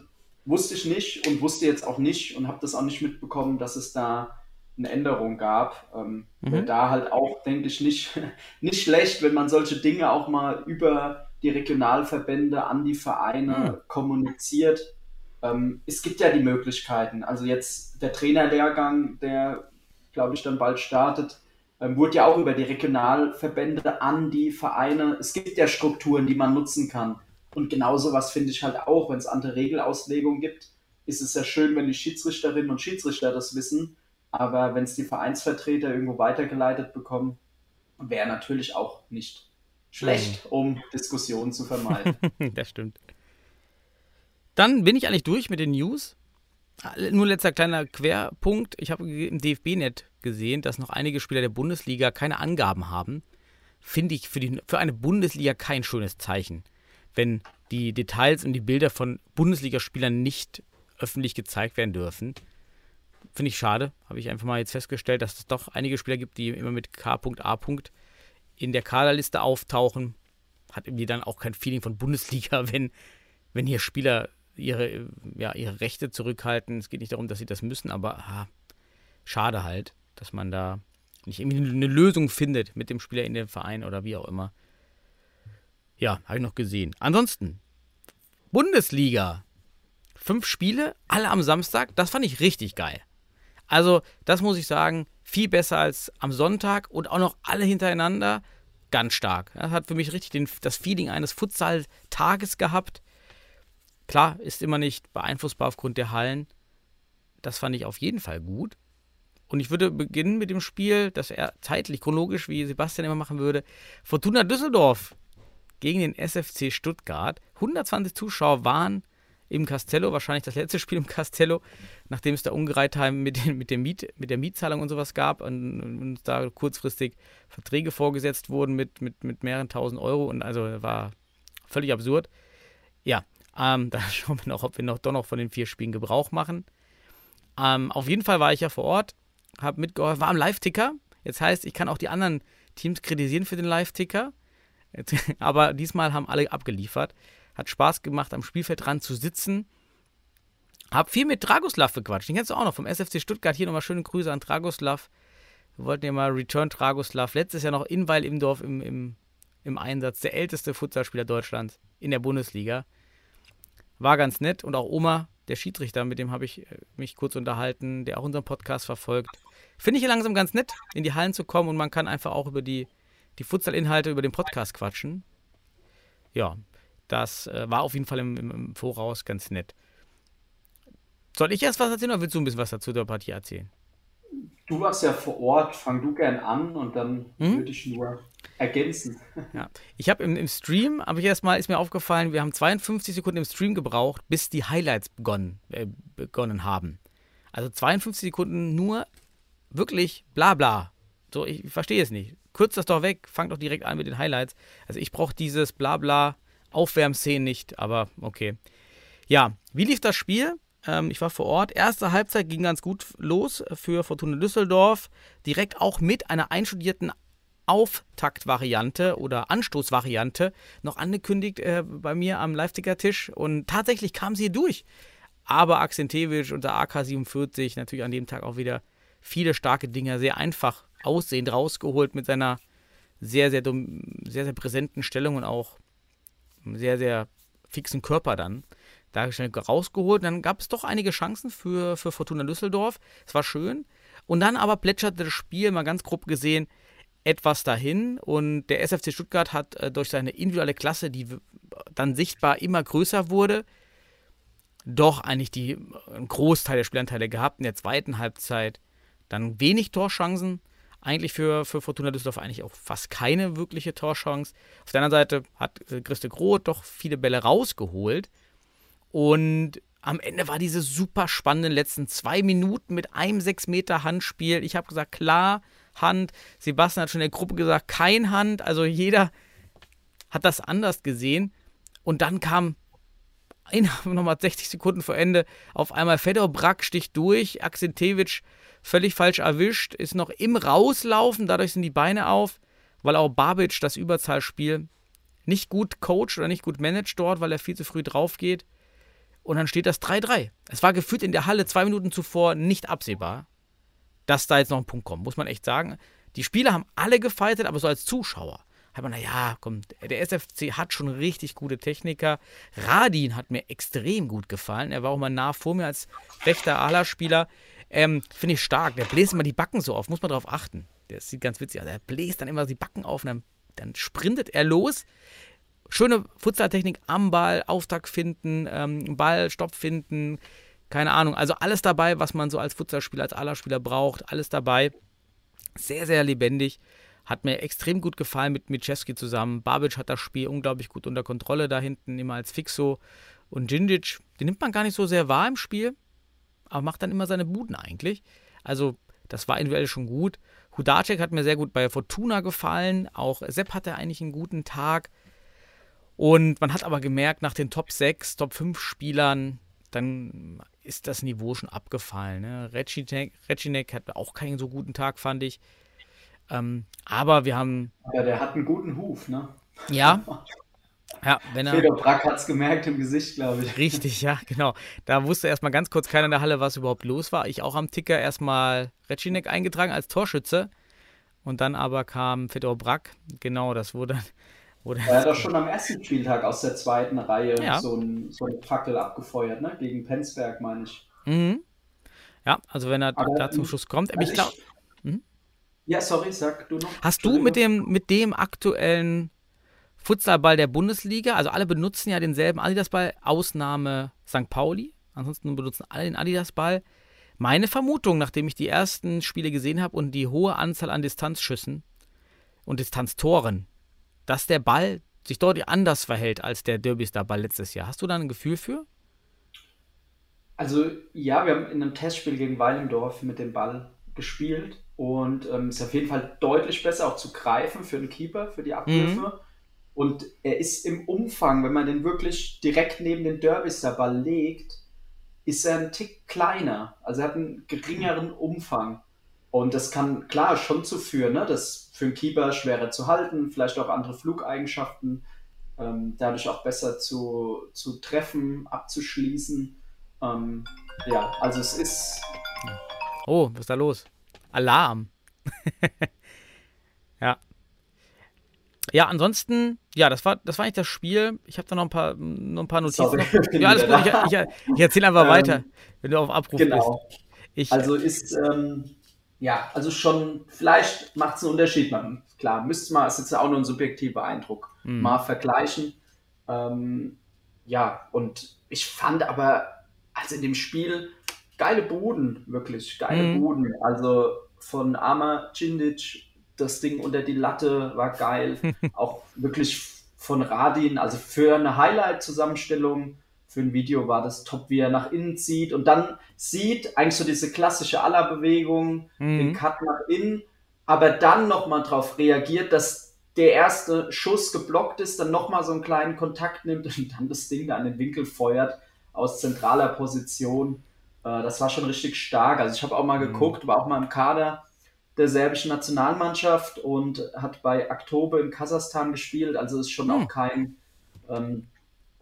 wusste ich nicht und wusste jetzt auch nicht und habe das auch nicht mitbekommen, dass es da eine Änderung gab. Ähm, mhm. Da halt auch, denke ich, nicht, nicht schlecht, wenn man solche Dinge auch mal über die Regionalverbände an die Vereine mhm. kommuniziert. Ähm, es gibt ja die Möglichkeiten. Also jetzt der Trainerlehrgang, der, glaube ich, dann bald startet, ähm, wurde ja auch über die Regionalverbände an die Vereine. Es gibt ja Strukturen, die man nutzen kann. Und genauso was finde ich halt auch, wenn es andere Regelauslegungen gibt, ist es ja schön, wenn die Schiedsrichterinnen und Schiedsrichter das wissen. Aber wenn es die Vereinsvertreter irgendwo weitergeleitet bekommen, wäre natürlich auch nicht schlecht, um Diskussionen zu vermeiden. das stimmt. Dann bin ich eigentlich durch mit den News. Nur letzter kleiner Querpunkt. Ich habe im DFB-Net gesehen, dass noch einige Spieler der Bundesliga keine Angaben haben. Finde ich für, die, für eine Bundesliga kein schönes Zeichen, wenn die Details und die Bilder von Bundesligaspielern nicht öffentlich gezeigt werden dürfen. Finde ich schade. Habe ich einfach mal jetzt festgestellt, dass es doch einige Spieler gibt, die immer mit K.A. in der Kaderliste auftauchen. Hat irgendwie dann auch kein Feeling von Bundesliga, wenn, wenn hier Spieler ihre, ja, ihre Rechte zurückhalten. Es geht nicht darum, dass sie das müssen, aber ah, schade halt, dass man da nicht irgendwie eine Lösung findet mit dem Spieler in dem Verein oder wie auch immer. Ja, habe ich noch gesehen. Ansonsten, Bundesliga. Fünf Spiele, alle am Samstag. Das fand ich richtig geil. Also, das muss ich sagen, viel besser als am Sonntag und auch noch alle hintereinander. Ganz stark. Das hat für mich richtig den, das Feeling eines Futsal-Tages gehabt. Klar, ist immer nicht beeinflussbar aufgrund der Hallen. Das fand ich auf jeden Fall gut. Und ich würde beginnen mit dem Spiel, das er zeitlich, chronologisch, wie Sebastian immer machen würde. Fortuna Düsseldorf gegen den SFC Stuttgart. 120 Zuschauer waren im Castello, wahrscheinlich das letzte Spiel im Castello, nachdem es da Ungereihtheiten mit, mit, Miet, mit der Mietzahlung und sowas gab und, und da kurzfristig Verträge vorgesetzt wurden mit, mit, mit mehreren tausend Euro und also war völlig absurd. Ja, Ähm, da schauen wir noch, ob wir noch doch noch von den vier Spielen Gebrauch machen. Ähm, auf jeden Fall war ich ja vor Ort, habe mitgeholfen, war am Live-Ticker. Jetzt heißt, ich kann auch die anderen Teams kritisieren für den Live-Ticker. Aber diesmal haben alle abgeliefert. Hat Spaß gemacht, am Spielfeld dran zu sitzen. Hab viel mit Dragoslav gequatscht. Den kennst du auch noch vom SFC Stuttgart. Hier nochmal schöne Grüße an Dragoslav. Wir wollten ja mal Return Dragoslav. Letztes Jahr noch in Weil im Dorf im, im, im Einsatz. Der älteste Futsalspieler Deutschlands in der Bundesliga. War ganz nett. Und auch Oma, der Schiedsrichter, mit dem habe ich äh, mich kurz unterhalten, der auch unseren Podcast verfolgt. Finde ich langsam ganz nett, in die Hallen zu kommen und man kann einfach auch über die, die Futsal-Inhalte über den Podcast quatschen. Ja, das äh, war auf jeden Fall im, im, Voraus ganz nett. Soll ich erst was erzählen oder willst du ein bisschen was dazu der Partie erzählen? Du warst ja vor Ort, fang du gern an und dann hm? würde ich nur ergänzen. Ja. Ich habe im, im, Stream, habe ich erstmal, ist mir aufgefallen, wir haben 52 Sekunden im Stream gebraucht, bis die Highlights begonnen, äh, begonnen haben. Also 52 Sekunden nur wirklich bla bla. So, ich verstehe es nicht. Kürzt das doch weg, fangt doch direkt an mit den Highlights. Also ich brauche dieses bla bla Aufwärmszenen nicht, aber okay. Ja, wie lief das Spiel? Ähm, ich war vor Ort. Erste Halbzeit ging ganz gut los für Fortuna Düsseldorf. Direkt auch mit einer einstudierten Auftaktvariante oder Anstoßvariante noch angekündigt äh, bei mir am Live-Ticker-Tisch. Und tatsächlich kam sie durch. Aber Akzentewitsch unter AK47 natürlich an dem Tag auch wieder viele starke Dinge sehr einfach aussehend rausgeholt mit seiner sehr, sehr, sehr, sehr präsenten Stellung und auch sehr, sehr fixen Körper dann dargestellt rausgeholt. Dann gab es doch einige Chancen für, für Fortuna Düsseldorf. Es war schön. Und dann aber plätscherte das Spiel, mal ganz grob gesehen, etwas dahin. Und der SFC Stuttgart hat äh, durch seine individuelle Klasse, die dann sichtbar immer größer wurde, doch eigentlich die, einen Großteil der Spielanteile gehabt. In der zweiten Halbzeit dann wenig Torchancen. Eigentlich für, für Fortuna Düsseldorf eigentlich auch fast keine wirkliche Torchance. Auf der anderen Seite hat äh, Christe Groth doch viele Bälle rausgeholt. Und am Ende war diese super spannenden letzten zwei Minuten mit einem 6 Meter Handspiel. Ich habe gesagt, klar, Hand. Sebastian hat schon in der Gruppe gesagt, kein Hand. Also jeder hat das anders gesehen. Und dann kam nochmal 60 Sekunden vor Ende auf einmal Fedor Brack sticht durch. Akzentewitsch völlig falsch erwischt, ist noch im Rauslaufen. Dadurch sind die Beine auf, weil auch Babic das Überzahlspiel nicht gut coacht oder nicht gut managt dort, weil er viel zu früh drauf geht. Und dann steht das 3-3. Es war gefühlt in der Halle zwei Minuten zuvor nicht absehbar, dass da jetzt noch ein Punkt kommt, muss man echt sagen. Die Spieler haben alle gefeitet, aber so als Zuschauer hat man, naja, komm, der SFC hat schon richtig gute Techniker. Radin hat mir extrem gut gefallen. Er war auch mal nah vor mir als rechter Ala-Spieler. Ähm, Finde ich stark. Der bläst immer die Backen so auf, muss man darauf achten. Das sieht ganz witzig aus. Er bläst dann immer die Backen auf und dann, dann sprintet er los schöne Futsaltechnik am Ball, Auftakt finden, ähm, Ball, Stopp finden, keine Ahnung. Also alles dabei, was man so als Futsalspieler, als Allerspieler braucht, alles dabei. Sehr, sehr lebendig. Hat mir extrem gut gefallen mit Michewski zusammen. Babic hat das Spiel unglaublich gut unter Kontrolle da hinten, immer als Fixo. Und Djindjic, den nimmt man gar nicht so sehr wahr im Spiel, aber macht dann immer seine Buden eigentlich. Also, das war individuell schon gut. Hudacek hat mir sehr gut bei Fortuna gefallen. Auch Sepp hatte eigentlich einen guten Tag. Und man hat aber gemerkt, nach den Top 6, Top 5 Spielern, dann ist das Niveau schon abgefallen. Ne? Recinek hat auch keinen so guten Tag, fand ich. Ähm, aber wir haben. Ja, der hat einen guten Huf, ne? Ja. Ja, wenn er. Fedor Brack hat es gemerkt im Gesicht, glaube ich. Richtig, ja, genau. Da wusste erstmal ganz kurz keiner in der Halle, was überhaupt los war. Ich auch am Ticker erstmal Recinek eingetragen als Torschütze. Und dann aber kam Fedor Brack. Genau, das wurde oder er hat doch schon am ersten Spieltag aus der zweiten Reihe ja. so, ein, so eine Fackel abgefeuert, ne? Gegen Penzberg, meine ich. Mhm. Ja, also wenn er Aber, da zum Schluss kommt. Also ich glaube. Mhm. Ja, sorry, sag du noch. Hast du mit dem, mit dem aktuellen Futsalball der Bundesliga, also alle benutzen ja denselben Adidasball, Ausnahme St. Pauli. Ansonsten benutzen alle den Adidasball. Meine Vermutung, nachdem ich die ersten Spiele gesehen habe und die hohe Anzahl an Distanzschüssen und Distanztoren, dass der Ball sich deutlich anders verhält als der Derby-Star-Ball letztes Jahr. Hast du da ein Gefühl für? Also ja, wir haben in einem Testspiel gegen Weilendorf mit dem Ball gespielt und ähm, ist auf jeden Fall deutlich besser auch zu greifen für den Keeper, für die Abwürfe. Mhm. Und er ist im Umfang, wenn man den wirklich direkt neben den Derbys der Ball legt, ist er ein Tick kleiner. Also er hat einen geringeren Umfang. Und das kann klar schon zu führen, ne? das für einen Keeper schwerer zu halten, vielleicht auch andere Flugeigenschaften, ähm, dadurch auch besser zu, zu treffen, abzuschließen. Ähm, ja, also es ist. Oh, was ist da los? Alarm. ja. Ja, ansonsten, ja, das war, das war eigentlich das Spiel. Ich habe da noch ein paar, noch ein paar Notizen. Sorry. Ja, alles gut. Ich, ich, ich erzähle einfach Ähm, weiter, wenn du auf Abruf Genau. bist. Ich, Also ist, ähm, ja, also schon, vielleicht macht es einen Unterschied. Man, klar, müsste man, ist jetzt auch nur ein subjektiver Eindruck, Hm. mal vergleichen. Ähm, ja, und ich fand aber, also in dem Spiel, geile Buden, wirklich, geile Mhm. Buden. Also von Ama Cindic, das Ding unter die Latte war geil. auch wirklich von Radin, also für eine Highlight-Zusammenstellung, für ein Video war das top, wie er nach innen zieht und dann sieht eigentlich so diese klassische Aller-Bewegung, den Mhm. Cut nach innen, aber dann nochmal darauf reagiert, dass der erste Schuss geblockt ist, dann nochmal so einen kleinen Kontakt nimmt und dann das Ding da an den Winkel feuert aus zentraler Position. Äh, das war schon richtig stark. Also ich habe auch mal Mhm. geguckt, war auch mal im Kader der serbischen Nationalmannschaft und hat bei Aktobe in Kasachstan gespielt. Also ist schon Mhm. auch kein ähm,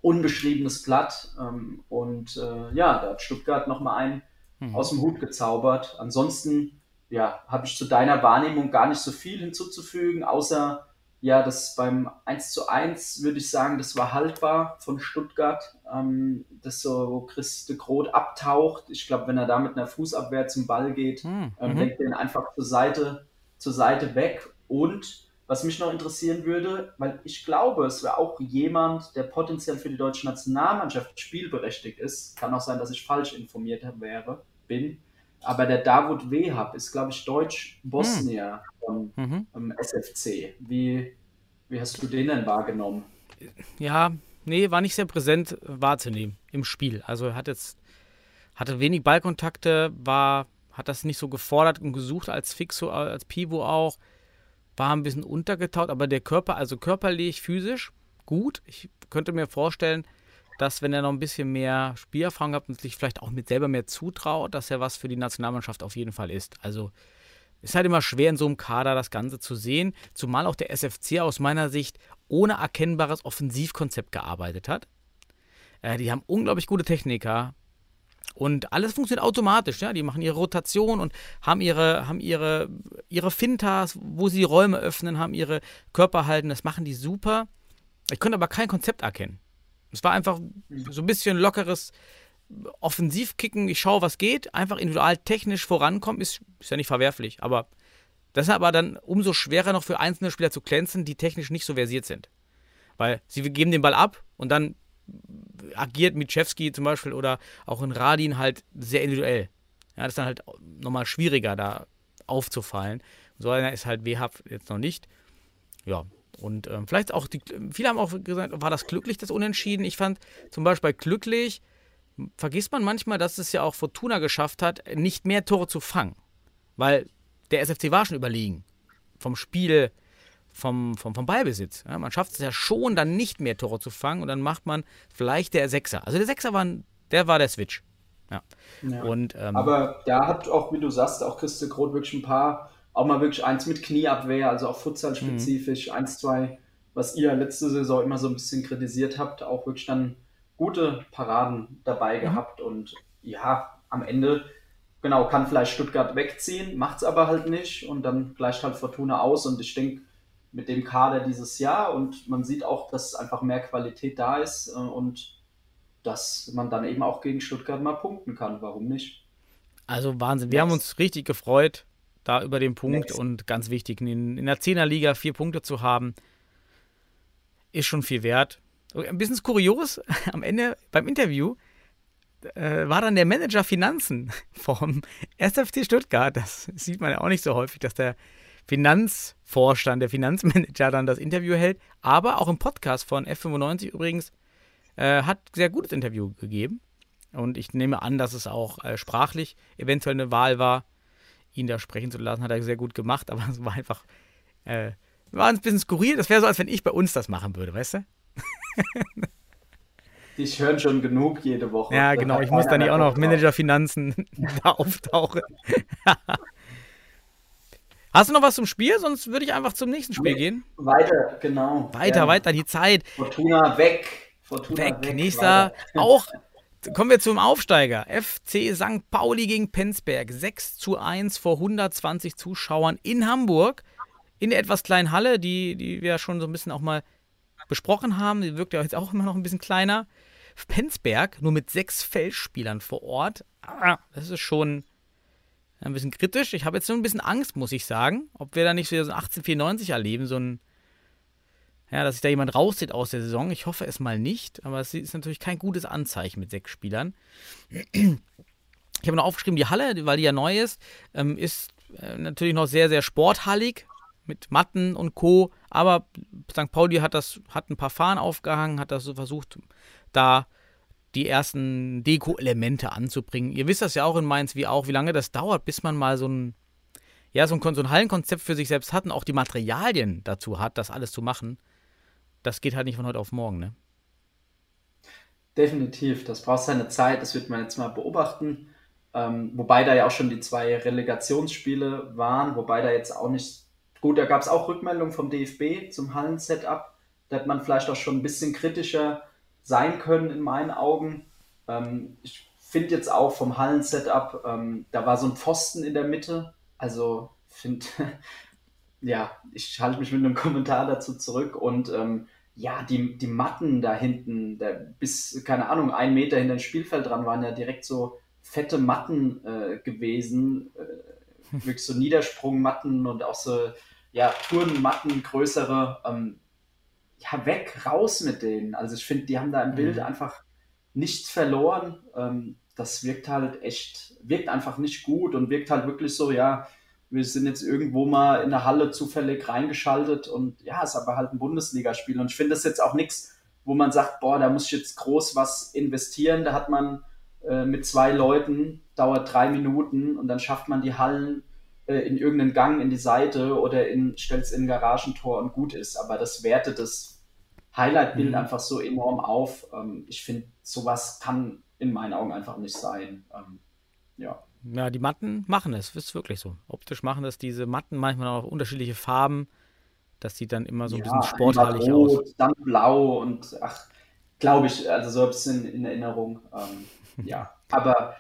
unbeschriebenes Blatt. Ähm, und äh, ja, da hat Stuttgart nochmal einen Mhm. aus dem Hut gezaubert. Ansonsten, ja, habe ich zu deiner Wahrnehmung gar nicht so viel hinzuzufügen, außer ja, das beim 1 zu 1 würde ich sagen, das war haltbar von Stuttgart. Ähm, das so, Chris de Groot abtaucht. Ich glaube, wenn er da mit einer Fußabwehr zum Ball geht, Mhm. ähm, Mhm. lenkt den einfach zur Seite, zur Seite weg. Und was mich noch interessieren würde, weil ich glaube, es wäre auch jemand, der potenziell für die deutsche Nationalmannschaft spielberechtigt ist. Kann auch sein, dass ich falsch informiert wäre, bin. Aber der Davut Wehab ist, glaube ich, Deutsch-Bosnier vom Mhm. ähm, SFC. Wie, wie hast du den denn wahrgenommen? Ja, nee, war nicht sehr präsent wahrzunehmen im Spiel. Also er hat jetzt, hatte wenig Ballkontakte, war, hat das nicht so gefordert und gesucht als Fixo, als Pivo auch. War ein bisschen untergetaut, aber der Körper, also körperlich, physisch, gut. Ich könnte mir vorstellen, dass wenn er noch ein bisschen mehr Spielerfahrung hat und sich vielleicht auch mit selber mehr zutraut, dass er was für die Nationalmannschaft auf jeden Fall ist. Also ist halt immer schwer in so einem Kader das Ganze zu sehen, zumal auch der SFC aus meiner Sicht ohne erkennbares Offensivkonzept gearbeitet hat. Äh, die haben unglaublich gute Techniker und alles funktioniert automatisch. Ja? Die machen ihre Rotation und haben ihre, haben ihre, ihre Fintas, wo sie Räume öffnen, haben ihre Körper halten. Das machen die super. Ich konnte aber kein Konzept erkennen. Es war einfach so ein bisschen lockeres Offensivkicken. Ich schaue, was geht. Einfach individual technisch vorankommen, ist, ist ja nicht verwerflich. Aber das ist aber dann umso schwerer noch für einzelne Spieler zu glänzen, die technisch nicht so versiert sind. Weil sie geben den Ball ab und dann agiert Mitschewski zum Beispiel oder auch in Radin halt sehr individuell. Ja, das ist dann halt nochmal schwieriger, da aufzufallen. So einer ist halt WHF jetzt noch nicht. Ja, und ähm, vielleicht auch, die, viele haben auch gesagt, war das glücklich, das Unentschieden? Ich fand zum Beispiel bei glücklich, vergisst man manchmal, dass es ja auch Fortuna geschafft hat, nicht mehr Tore zu fangen. Weil der SFC war schon überlegen. Vom Spiel, vom, vom, vom Ballbesitz. Ja, man schafft es ja schon, dann nicht mehr Tore zu fangen und dann macht man vielleicht der Sechser. Also der Sechser war, der war der Switch. Ja. Ja. Und, ähm, Aber da hat auch, wie du sagst, auch Christe Groth wirklich ein paar, auch mal wirklich eins mit Knieabwehr, also auch Futsal-spezifisch, Mhm. eins, zwei, was ihr letzte Saison immer so ein bisschen kritisiert habt, auch wirklich dann gute Paraden dabei Mhm. gehabt und ja, am Ende, genau, kann vielleicht Stuttgart wegziehen, macht es aber halt nicht und dann gleicht halt Fortuna aus und ich denke, mit dem Kader dieses Jahr und man sieht auch, dass einfach mehr Qualität da ist äh, und dass man dann eben auch gegen Stuttgart mal punkten kann. Warum nicht? Also Wahnsinn. Wir haben Next. uns richtig gefreut, da über den Punkt Next. und ganz wichtig, in, in der Zehnerliga vier Punkte zu haben, ist schon viel wert. Ein bisschen kurios, am Ende beim Interview äh, war dann der Manager Finanzen vom SFC Stuttgart. Das sieht man ja auch nicht so häufig, dass der Finanzvorstand, der Finanzmanager dann das Interview hält. Aber auch im Podcast von F95 übrigens äh, hat sehr gutes Interview gegeben. Und ich nehme an, dass es auch äh, sprachlich eventuell eine Wahl war, ihn da sprechen zu lassen. Hat er sehr gut gemacht, aber es war einfach äh, war ein bisschen skurril. Das wäre so, als wenn ich bei uns das machen würde, weißt du? Die hören schon genug jede Woche. Ja, genau. Ich muss da nicht auch noch Manager-Finanzen da auftauchen. Hast du noch was zum Spiel? Sonst würde ich einfach zum nächsten Spiel gehen. Weiter, genau. Weiter, Gerne. weiter, die Zeit. Fortuna weg. Fortuna Weg. weg. Nächster. weiter. Auch. Kommen wir zum Aufsteiger. FC St. Pauli gegen Penzberg. 6 zu 1 vor 120 Zuschauern in Hamburg. In der etwas kleinen Halle, die, die wir schon so ein bisschen auch mal besprochen haben. Die wirkt ja jetzt auch immer noch ein bisschen kleiner. Penzberg nur mit sechs Feldspielern vor Ort. Ah, Das ist schon ein bisschen kritisch. Ich habe jetzt so ein bisschen Angst, muss ich sagen, ob wir da nicht so ein 1894 erleben, so ein, ja, dass sich da jemand rauszieht aus der Saison. Ich hoffe es mal nicht, aber es ist natürlich kein gutes Anzeichen mit sechs Spielern. Ich habe noch aufgeschrieben, die Halle, weil die ja neu ist, ähm, ist äh, natürlich noch sehr, sehr sporthallig mit Matten und Co. Aber St. Pauli hat das, hat ein paar Fahnen aufgehangen, hat das so versucht, da die ersten Deko-Elemente anzubringen. Ihr wisst das ja auch in Mainz, wie auch, wie lange das dauert, bis man mal so ein, ja, so ein, so ein Hallenkonzept für sich selbst hat und auch die Materialien dazu hat, das alles zu machen. Das geht halt nicht von heute auf morgen, ne? Definitiv, das braucht seine Zeit, das wird man jetzt mal beobachten. Ähm, wobei da ja auch schon die zwei Relegationsspiele waren, wobei da jetzt auch nicht. Gut, da gab es auch Rückmeldungen vom DFB zum Hallensetup. Da hätte man vielleicht auch schon ein bisschen kritischer sein können, in meinen Augen. Ähm, ich finde jetzt auch vom Hallensetup, ähm, da war so ein Pfosten in der Mitte. Also, finde, ja, ich halte mich mit einem Kommentar dazu zurück und ähm, ja, die, die Matten da hinten, da bis, keine Ahnung, ein Meter hinter dem Spielfeld dran, waren ja direkt so fette Matten äh, gewesen. Äh, wirklich so Niedersprungmatten und auch so, ja, Turnmatten, größere. Ähm, ja, weg, raus mit denen. Also ich finde, die haben da im Bild einfach nichts verloren. Ähm, das wirkt halt echt, wirkt einfach nicht gut und wirkt halt wirklich so, ja, wir sind jetzt irgendwo mal in der Halle zufällig reingeschaltet und ja, ist aber halt ein Bundesligaspiel. Und ich finde das jetzt auch nichts, wo man sagt, boah, da muss ich jetzt groß was investieren. Da hat man äh, mit zwei Leuten, dauert drei Minuten und dann schafft man die Hallen in irgendeinen Gang in die Seite oder in, stellt es in ein Garagentor und gut ist. Aber das wertet das Highlight-Bild Mhm. einfach so enorm auf. Ähm, ich finde, sowas kann in meinen Augen einfach nicht sein. Ähm, ja. Ja, die Matten machen es, ist wirklich so. Optisch machen das diese Matten manchmal auch unterschiedliche Farben. Das sieht dann immer so ein bisschen sporthallig einmal aus. Dann blau und ach, glaube ich, also so ein bisschen in Erinnerung. Ähm, ja, aber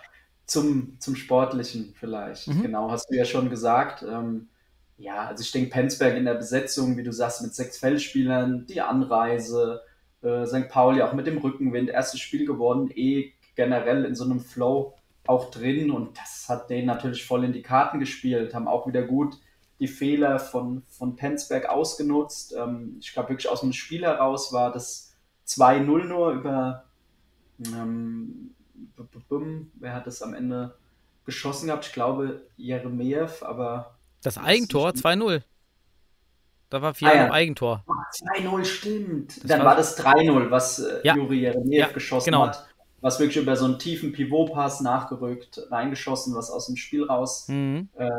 zum, zum Sportlichen vielleicht. Mhm. Genau, hast du ja schon gesagt. Ähm, ja, also ich denke, Penzberg in der Besetzung, wie du sagst, mit sechs Feldspielern, die Anreise, äh, St. Pauli auch mit dem Rückenwind, erstes Spiel geworden, eh generell in so einem Flow auch drin und das hat denen natürlich voll in die Karten gespielt, haben auch wieder gut die Fehler von, von Penzberg ausgenutzt. Ähm, ich glaube wirklich aus dem Spiel heraus war das 2-0 nur über ähm, wer hat das am Ende geschossen gehabt? Ich glaube Jeremejew, aber Das Eigentor 2-0. Da war Ah, ja. Eigentor. Ah, 2-0 stimmt. Das Dann war- war das 3-0, was äh, Ja. Juri Jeremejew Ja, geschossen genau. hat. Was wirklich über so einen tiefen Pivotpass nachgerückt, reingeschossen, was aus dem Spiel raus Mhm. äh,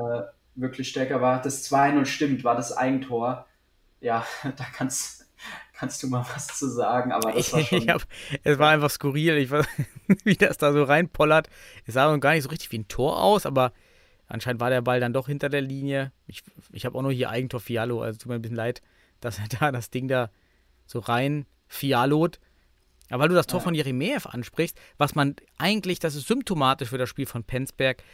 wirklich stärker war. Das 2-0 stimmt, war das Eigentor. Ja, da kannst, kannst du mal was zu sagen, aber das war schon. ich hab, es war einfach skurril, ich weiß, wie das da so reinpollert. Es sah gar nicht so richtig wie ein Tor aus, aber anscheinend war der Ball dann doch hinter der Linie. Ich, ich habe auch nur hier Eigentor Fialo, also tut mir ein bisschen leid, dass er da das Ding da so rein Fialot. Aber weil du das Tor Ja. von Jeremejew ansprichst, was man eigentlich, das ist symptomatisch für das Spiel von Penzberg,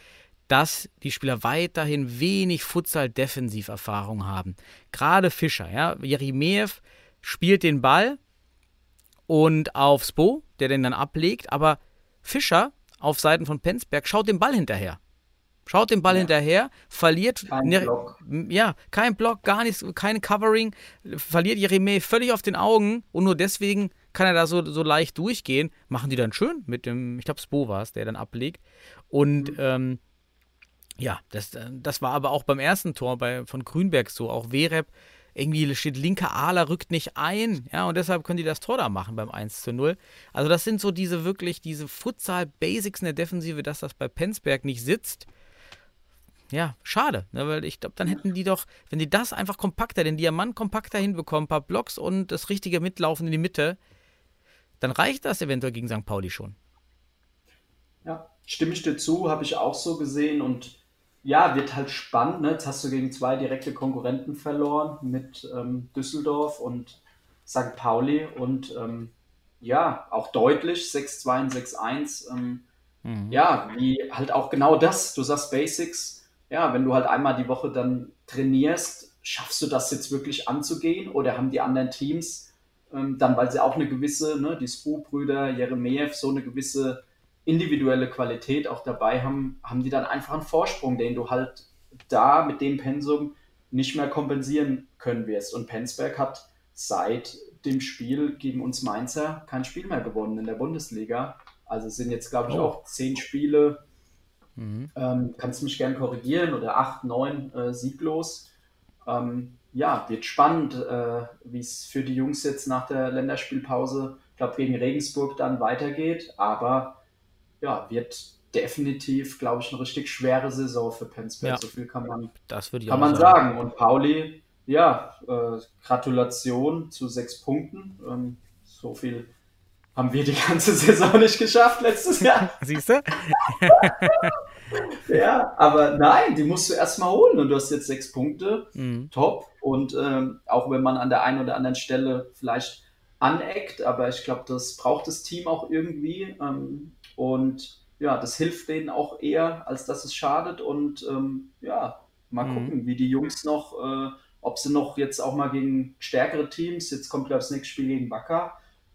dass die Spieler weiterhin wenig Futsal-Defensiverfahrung haben. Gerade Fischer, ja. Jeremejew spielt den Ball und auf Spo, der den dann ablegt, aber Fischer auf Seiten von Penzberg schaut den Ball hinterher. Schaut den Ball Ja. hinterher, verliert Kein ne- Block. ja, kein Block, gar nichts, kein Covering, verliert Jeremie völlig auf den Augen und nur deswegen kann er da so, so leicht durchgehen. Machen die dann schön mit dem, ich glaube, Spo war es, der dann ablegt. Und ähm, ja, das, äh, das war aber auch beim ersten Tor bei, von Grünberg so. Auch Wereb, irgendwie steht linker Aler, rückt nicht ein. Ja, und deshalb können die das Tor da machen beim 1 zu 0. Also, das sind so diese wirklich, diese Futsal-Basics in der Defensive, dass das bei Penzberg nicht sitzt. ja, schade, ne, weil ich glaube, dann hätten die doch, wenn die das einfach kompakter, den Diamant kompakter hinbekommen, ein paar Blocks und das richtige Mitlaufen in die Mitte, dann reicht das eventuell gegen St. Pauli schon. Ja, stimme ich dir zu, habe ich auch so gesehen und ja, wird halt spannend. Ne? Jetzt hast du gegen zwei direkte Konkurrenten verloren mit ähm, Düsseldorf und St. Pauli und ähm, ja, auch deutlich 6-2 und 6-1. Ähm, mhm. Ja, wie halt auch genau das. Du sagst Basics. Ja, wenn du halt einmal die Woche dann trainierst, schaffst du das jetzt wirklich anzugehen oder haben die anderen Teams ähm, dann, weil sie auch eine gewisse, ne, die Spu-Brüder, Jeremejew, so eine gewisse individuelle Qualität auch dabei haben, haben die dann einfach einen Vorsprung, den du halt da mit dem Pensum nicht mehr kompensieren können wirst. Und Penzberg hat seit dem Spiel gegen uns Mainzer kein Spiel mehr gewonnen in der Bundesliga. Also es sind jetzt, glaube ich, oh. auch zehn Spiele, mhm. ähm, kannst mich gern korrigieren, oder acht, neun äh, sieglos. Ähm, ja, wird spannend, äh, wie es für die Jungs jetzt nach der Länderspielpause, ich glaube, gegen Regensburg dann weitergeht. Aber ja, wird definitiv, glaube ich, eine richtig schwere Saison für Penzberg. Ja, so viel kann man, kann man sagen. sagen. Und Pauli, ja, äh, Gratulation zu sechs Punkten. Ähm, so viel haben wir die ganze Saison nicht geschafft letztes Jahr. Siehst du? ja, aber nein, die musst du erstmal holen und du hast jetzt sechs Punkte. Mhm. Top. Und ähm, auch wenn man an der einen oder anderen Stelle vielleicht aneckt, aber ich glaube, das braucht das Team auch irgendwie. Ähm, und ja, das hilft denen auch eher, als dass es schadet. Und ähm, ja, mal mhm. gucken, wie die Jungs noch, äh, ob sie noch jetzt auch mal gegen stärkere Teams, jetzt kommt glaube ich das nächste Spiel gegen Wacker.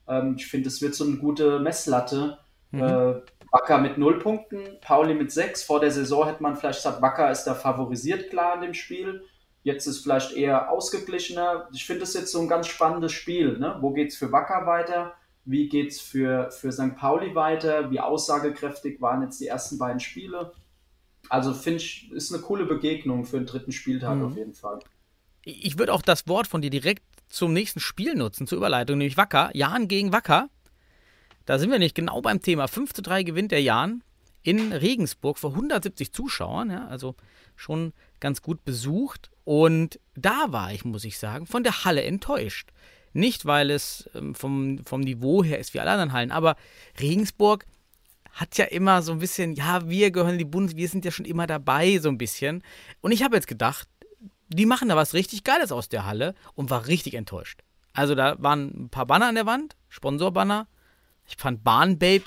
Ähm, ich finde, es wird so eine gute Messlatte. Mhm. Äh, Wacker mit null Punkten, Pauli mit sechs. Vor der Saison hätte man vielleicht gesagt, Wacker ist da favorisiert klar in dem Spiel. Jetzt ist vielleicht eher ausgeglichener. Ich finde es jetzt so ein ganz spannendes Spiel. Ne? Wo geht es für Wacker weiter? Wie geht es für, für St. Pauli weiter? Wie aussagekräftig waren jetzt die ersten beiden Spiele? Also finde ich, ist eine coole Begegnung für den dritten Spieltag mhm. auf jeden Fall. Ich würde auch das Wort von dir direkt zum nächsten Spiel nutzen, zur Überleitung, nämlich Wacker. Jan gegen Wacker. Da sind wir nicht genau beim Thema. 5 zu 3 gewinnt der Jan in Regensburg vor 170 Zuschauern, ja, also schon ganz gut besucht. Und da war ich, muss ich sagen, von der Halle enttäuscht. Nicht, weil es ähm, vom, vom Niveau her ist wie alle anderen Hallen, aber Regensburg hat ja immer so ein bisschen, ja, wir gehören in die Bundes, wir sind ja schon immer dabei, so ein bisschen. Und ich habe jetzt gedacht, die machen da was richtig Geiles aus der Halle und war richtig enttäuscht. Also da waren ein paar Banner an der Wand, Sponsorbanner. Ich fand Bahnbabe,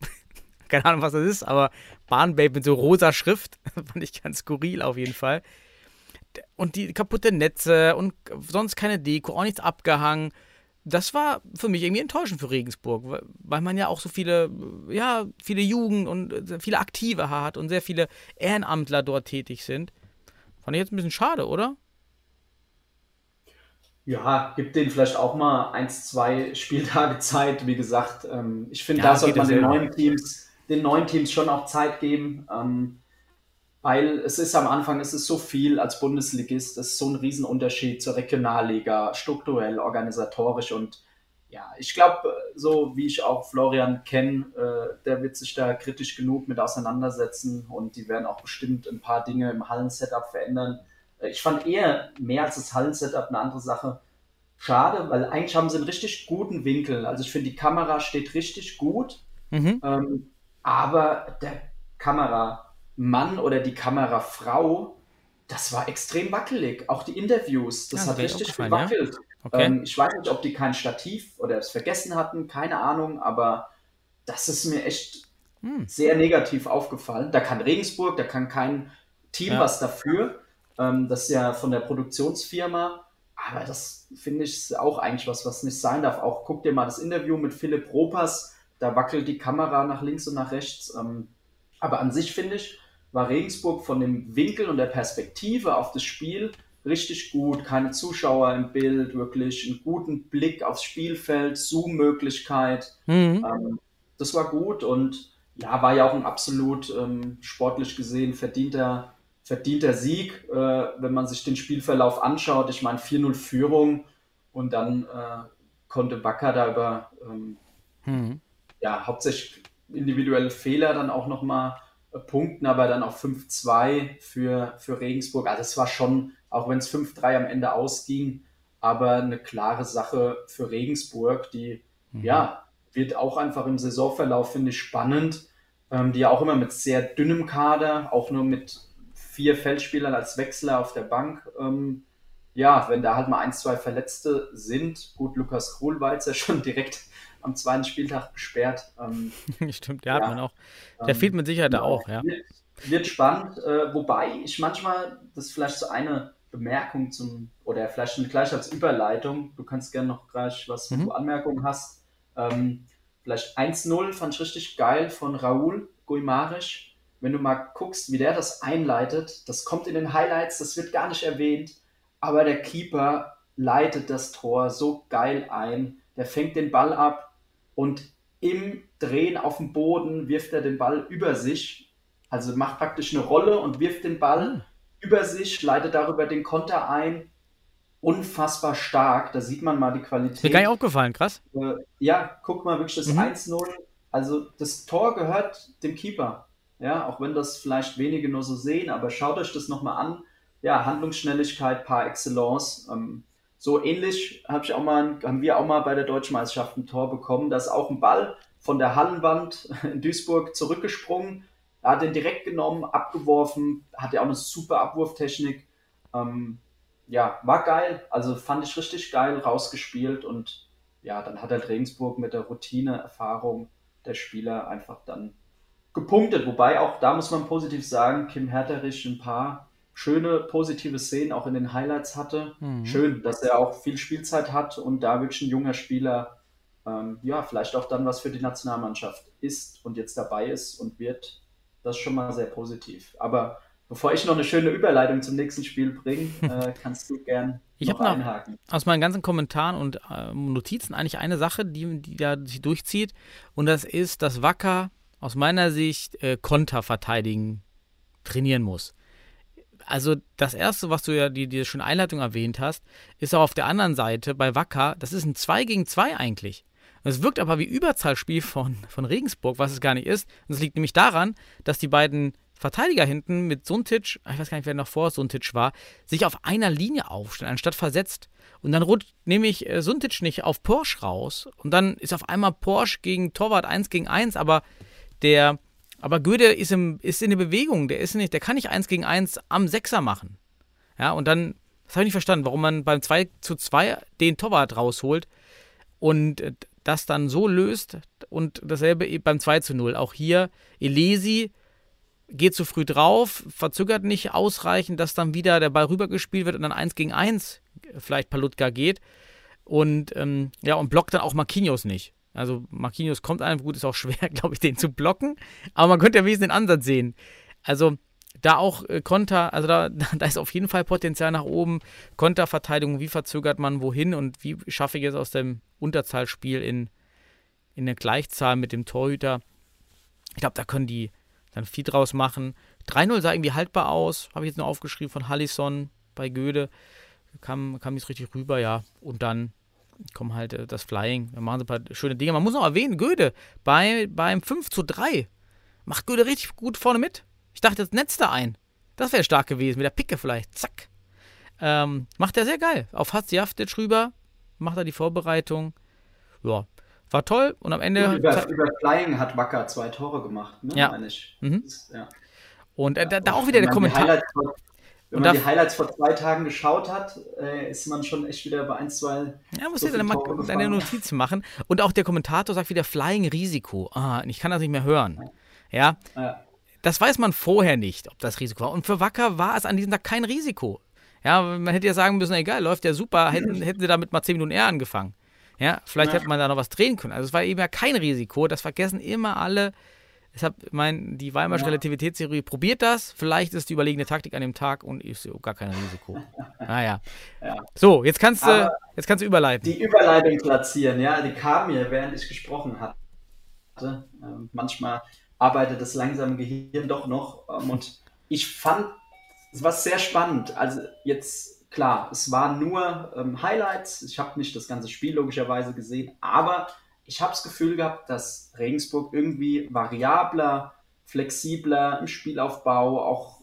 keine Ahnung, was das ist, aber Bahnbabe mit so rosa Schrift, fand ich ganz skurril auf jeden Fall und die kaputte Netze und sonst keine Deko, auch nichts abgehangen. Das war für mich irgendwie enttäuschend für Regensburg, weil man ja auch so viele, ja, viele Jugend und viele Aktive hat und sehr viele Ehrenamtler dort tätig sind. Fand ich jetzt ein bisschen schade, oder? Ja, gibt denen vielleicht auch mal eins, zwei Spieltage Zeit. Wie gesagt, ähm, ich finde, ja, da sollte man den neuen Teams, den neuen Teams schon auch Zeit geben. Weil es ist am Anfang, es ist so viel als Bundesligist, es ist so ein Riesenunterschied zur Regionalliga, strukturell, organisatorisch und ja, ich glaube, so wie ich auch Florian kenne, äh, der wird sich da kritisch genug mit auseinandersetzen und die werden auch bestimmt ein paar Dinge im Hallensetup verändern. Äh, ich fand eher mehr als das Hallensetup eine andere Sache. Schade, weil eigentlich haben sie einen richtig guten Winkel. Also ich finde, die Kamera steht richtig gut, mhm. ähm, aber der Kamera Mann oder die Kamerafrau, das war extrem wackelig. Auch die Interviews, das ja, hat richtig gewackelt. Ja? Okay. Ähm, ich weiß nicht, ob die kein Stativ oder es vergessen hatten, keine Ahnung, aber das ist mir echt hm. sehr negativ aufgefallen. Da kann Regensburg, da kann kein Team ja. was dafür. Ähm, das ist ja von der Produktionsfirma. Aber das finde ich auch eigentlich was, was nicht sein darf. Auch guck dir mal das Interview mit Philipp Ropas. Da wackelt die Kamera nach links und nach rechts. Ähm, aber an sich finde ich, war Regensburg von dem Winkel und der Perspektive auf das Spiel richtig gut. Keine Zuschauer im Bild, wirklich einen guten Blick aufs Spielfeld, Zoom-Möglichkeit. Mhm. Ähm, das war gut und ja, war ja auch ein absolut ähm, sportlich gesehen verdienter, verdienter Sieg, äh, wenn man sich den Spielverlauf anschaut. Ich meine, 4-0 Führung und dann äh, konnte Wacker da über ähm, mhm. ja, hauptsächlich individuelle Fehler dann auch nochmal punkten aber dann auf 5-2 für, für Regensburg. Also es war schon, auch wenn es 5-3 am Ende ausging, aber eine klare Sache für Regensburg, die mhm. ja wird auch einfach im Saisonverlauf, finde ich, spannend. Ähm, die ja auch immer mit sehr dünnem Kader, auch nur mit vier Feldspielern als Wechsler auf der Bank. Ähm, ja, wenn da halt mal ein, zwei Verletzte sind, gut, Lukas Krul war jetzt ja schon direkt am zweiten Spieltag gesperrt. Ähm, Stimmt, der ja, hat man auch. Der ähm, fehlt mit Sicherheit genau, auch, ja. Wird, wird spannend, äh, wobei ich manchmal, das ist vielleicht so eine Bemerkung zum, oder vielleicht gleich als Überleitung, du kannst gerne noch gleich was, wenn mhm. du Anmerkungen hast. Ähm, vielleicht 1-0 fand ich richtig geil von Raúl Guimarisch. Wenn du mal guckst, wie der das einleitet, das kommt in den Highlights, das wird gar nicht erwähnt, aber der Keeper leitet das Tor so geil ein. Der fängt den Ball ab und im Drehen auf dem Boden wirft er den Ball über sich. Also macht praktisch eine Rolle und wirft den Ball mhm. über sich, leitet darüber den Konter ein unfassbar stark. Da sieht man mal die Qualität. Ist mir gar nicht aufgefallen, krass. Äh, ja, guck mal wirklich das mhm. 1-0. Also das Tor gehört dem Keeper. Ja, auch wenn das vielleicht wenige nur so sehen, aber schaut euch das nochmal an. Ja, Handlungsschnelligkeit par excellence. Ähm, so ähnlich hab ich auch mal, haben wir auch mal bei der Deutschen Meisterschaft ein Tor bekommen. Da ist auch ein Ball von der Hallenwand in Duisburg zurückgesprungen. Er hat den direkt genommen, abgeworfen, hat ja auch eine super Abwurftechnik. Ähm, ja, war geil. Also fand ich richtig geil rausgespielt und ja, dann hat halt Regensburg mit der Routine-Erfahrung der Spieler einfach dann gepunktet. Wobei auch da muss man positiv sagen, Kim Herterich ein paar schöne positive Szenen auch in den Highlights hatte. Mhm. Schön, dass er auch viel Spielzeit hat und da wirklich ein junger Spieler ähm, ja, vielleicht auch dann was für die Nationalmannschaft ist und jetzt dabei ist und wird. Das ist schon mal sehr positiv. Aber Bevor ich noch eine schöne Überleitung zum nächsten Spiel bringe, äh, kannst du gern ich noch einhaken. Aus meinen ganzen Kommentaren und äh, Notizen eigentlich eine Sache, die, die da sich durchzieht. Und das ist, dass Wacker aus meiner Sicht äh, Konter verteidigen trainieren muss. Also das Erste, was du ja die, die schon Einleitung erwähnt hast, ist auch auf der anderen Seite bei Wacker, das ist ein 2 gegen 2 eigentlich. Es wirkt aber wie Überzahlspiel von, von Regensburg, was es gar nicht ist. Und es liegt nämlich daran, dass die beiden Verteidiger hinten mit Suntic, ich weiß gar nicht, wer noch vor Suntic war, sich auf einer Linie aufstellen, anstatt versetzt. Und dann rutscht nämlich äh, Suntic nicht auf Porsche raus. Und dann ist auf einmal Porsche gegen Torwart 1 gegen 1, aber der, aber Goethe ist, im, ist in der Bewegung, der ist nicht, der kann nicht 1 gegen 1 am Sechser machen. Ja, und dann, das habe ich nicht verstanden, warum man beim 2 zu 2 den Torwart rausholt und äh, das dann so löst und dasselbe beim 2 zu 0. Auch hier Elesi geht zu früh drauf, verzögert nicht ausreichend, dass dann wieder der Ball rübergespielt wird und dann eins gegen eins vielleicht Palutka geht. Und ähm, ja, und blockt dann auch Marquinhos nicht. Also Marquinhos kommt einem gut, ist auch schwer, glaube ich, den zu blocken. Aber man könnte ja wenigstens den Ansatz sehen. Also da auch äh, Konter, also da, da ist auf jeden Fall Potenzial nach oben. Konterverteidigung, wie verzögert man wohin und wie schaffe ich es aus dem Unterzahlspiel in, in eine Gleichzahl mit dem Torhüter. Ich glaube, da können die dann viel draus machen. 3-0 sah irgendwie haltbar aus, habe ich jetzt nur aufgeschrieben von Hallison bei Göde. Kam, kam jetzt richtig rüber, ja. Und dann kommt halt äh, das Flying. Dann machen sie ein paar schöne Dinge. Man muss noch erwähnen, Göde bei, beim 5 zu 3 macht Göde richtig gut vorne mit. Ich dachte, das netzt da ein. Das wäre stark gewesen, mit der Picke vielleicht. Zack. Ähm, macht er sehr geil. Auf Hatzjaftic rüber, macht er die Vorbereitung. Ja, war toll und am Ende. Über, über Flying hat Wacker zwei Tore gemacht, ne? Ja. Mhm. ja. Und äh, da, da, auch wieder der Kommentar. Wenn man die Highlights vor zwei Tagen geschaut hat, äh, ist man schon echt wieder bei 1, 2. Ja, muss so ja dann mal deine Notizen machen. Und auch der Kommentator sagt wieder Flying Risiko. Ah, ich kann das nicht mehr hören. Ja. ja. Das weiß man vorher nicht, ob das Risiko war. Und für Wacker war es an diesem Tag kein Risiko. Ja, man hätte ja sagen müssen, egal, läuft ja super, hätten, hätten sie damit mal 10 Minuten eher angefangen. Ja, vielleicht ja. hätte man da noch was drehen können. Also es war eben ja kein Risiko. Das vergessen immer alle. Deshalb, mein, die Weimarsche ja. Relativitätstheorie probiert das. Vielleicht ist die überlegene Taktik an dem Tag und ist gar kein Risiko. naja. Ja. So, jetzt kannst, du, jetzt kannst du überleiten. Die Überleitung platzieren, ja, die kam mir, während ich gesprochen hatte. Ähm, manchmal arbeitet das langsame Gehirn doch noch. Ähm, und ich fand was sehr spannend. Also jetzt klar, es waren nur ähm, Highlights. Ich habe nicht das ganze Spiel logischerweise gesehen, aber ich habe das Gefühl gehabt, dass Regensburg irgendwie variabler flexibler im Spielaufbau, auch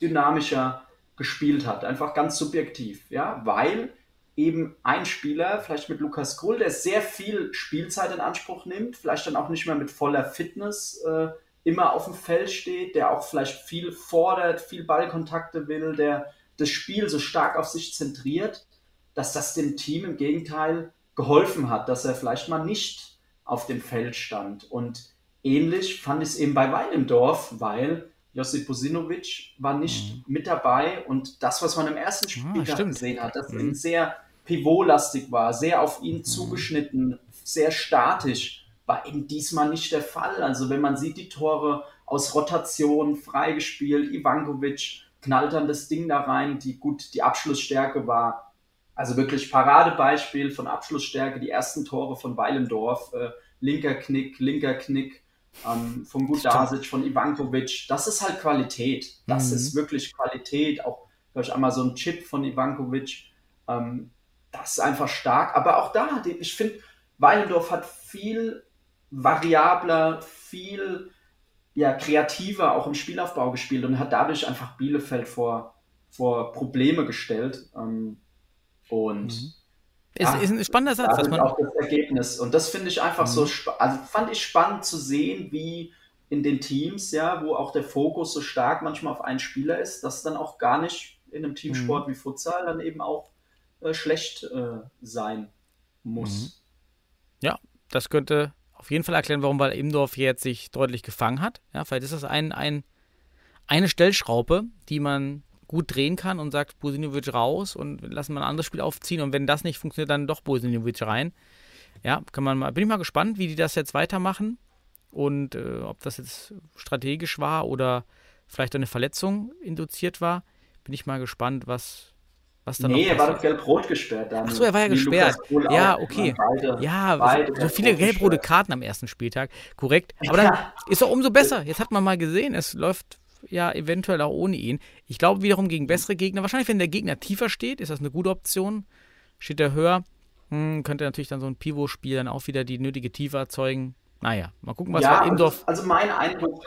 dynamischer gespielt hat. Einfach ganz subjektiv, ja, weil eben ein Spieler, vielleicht mit Lukas Krull, der sehr viel Spielzeit in Anspruch nimmt, vielleicht dann auch nicht mehr mit voller Fitness äh, immer auf dem Feld steht, der auch vielleicht viel fordert, viel Ballkontakte will, der das Spiel so stark auf sich zentriert, dass das dem Team im Gegenteil geholfen hat, dass er vielleicht mal nicht auf dem Feld stand. Und ähnlich fand ich es eben bei Weilendorf, weil Josip Bosinovic war nicht mhm. mit dabei und das, was man im ersten Spiel ah, gesehen hat, dass mhm. ihn sehr pivotlastig war, sehr auf ihn mhm. zugeschnitten, sehr statisch, war eben diesmal nicht der Fall. Also wenn man sieht, die Tore aus Rotation freigespielt, Ivankovic knallt dann das Ding da rein, die gut, die Abschlussstärke war. Also wirklich Paradebeispiel von Abschlussstärke, die ersten Tore von Weilendorf, äh, linker Knick, linker Knick, ähm, von Gudasic, von Ivankovic. Das ist halt Qualität. Das mhm. ist wirklich Qualität. Auch, glaube ich, einmal so ein Chip von Ivankovic. Ähm, das ist einfach stark. Aber auch da, ich finde, Weilendorf hat viel variabler, viel ja, kreativer auch im Spielaufbau gespielt und hat dadurch einfach Bielefeld vor, vor Probleme gestellt. Ähm, und mhm. Ist, ja, ist ein spannender Satz. Das ist auch das Ergebnis. Und das finde ich einfach mhm. so, also fand ich spannend zu sehen, wie in den Teams, ja, wo auch der Fokus so stark manchmal auf einen Spieler ist, dass dann auch gar nicht in einem Teamsport mhm. wie Futsal dann eben auch äh, schlecht äh, sein muss. Mhm. Ja, das könnte auf jeden Fall erklären, warum weil Imdorf jetzt sich deutlich gefangen hat. Ja, vielleicht ist das ein, ein, eine Stellschraube, die man gut drehen kann und sagt Bosinovic raus und lassen wir ein anderes Spiel aufziehen und wenn das nicht funktioniert, dann doch Bosinovic rein. Ja, kann man mal, bin ich mal gespannt, wie die das jetzt weitermachen und äh, ob das jetzt strategisch war oder vielleicht eine Verletzung induziert war. Bin ich mal gespannt, was, was dann Nee, er war doch gelb-rot gesperrt dann. Achso, er war ja gesperrt. Ja, okay. Beide, ja, beide so viele gelb-rote Karten am ersten Spieltag. Korrekt. Aber dann ist doch umso besser. Jetzt hat man mal gesehen, es läuft ja eventuell auch ohne ihn. Ich glaube wiederum gegen bessere Gegner. Wahrscheinlich, wenn der Gegner tiefer steht, ist das eine gute Option. Steht er höher, hm, könnte natürlich dann so ein Pivot-Spiel dann auch wieder die nötige Tiefe erzeugen. Naja, mal gucken, was ja, Indorf. Also, also mein Eindruck,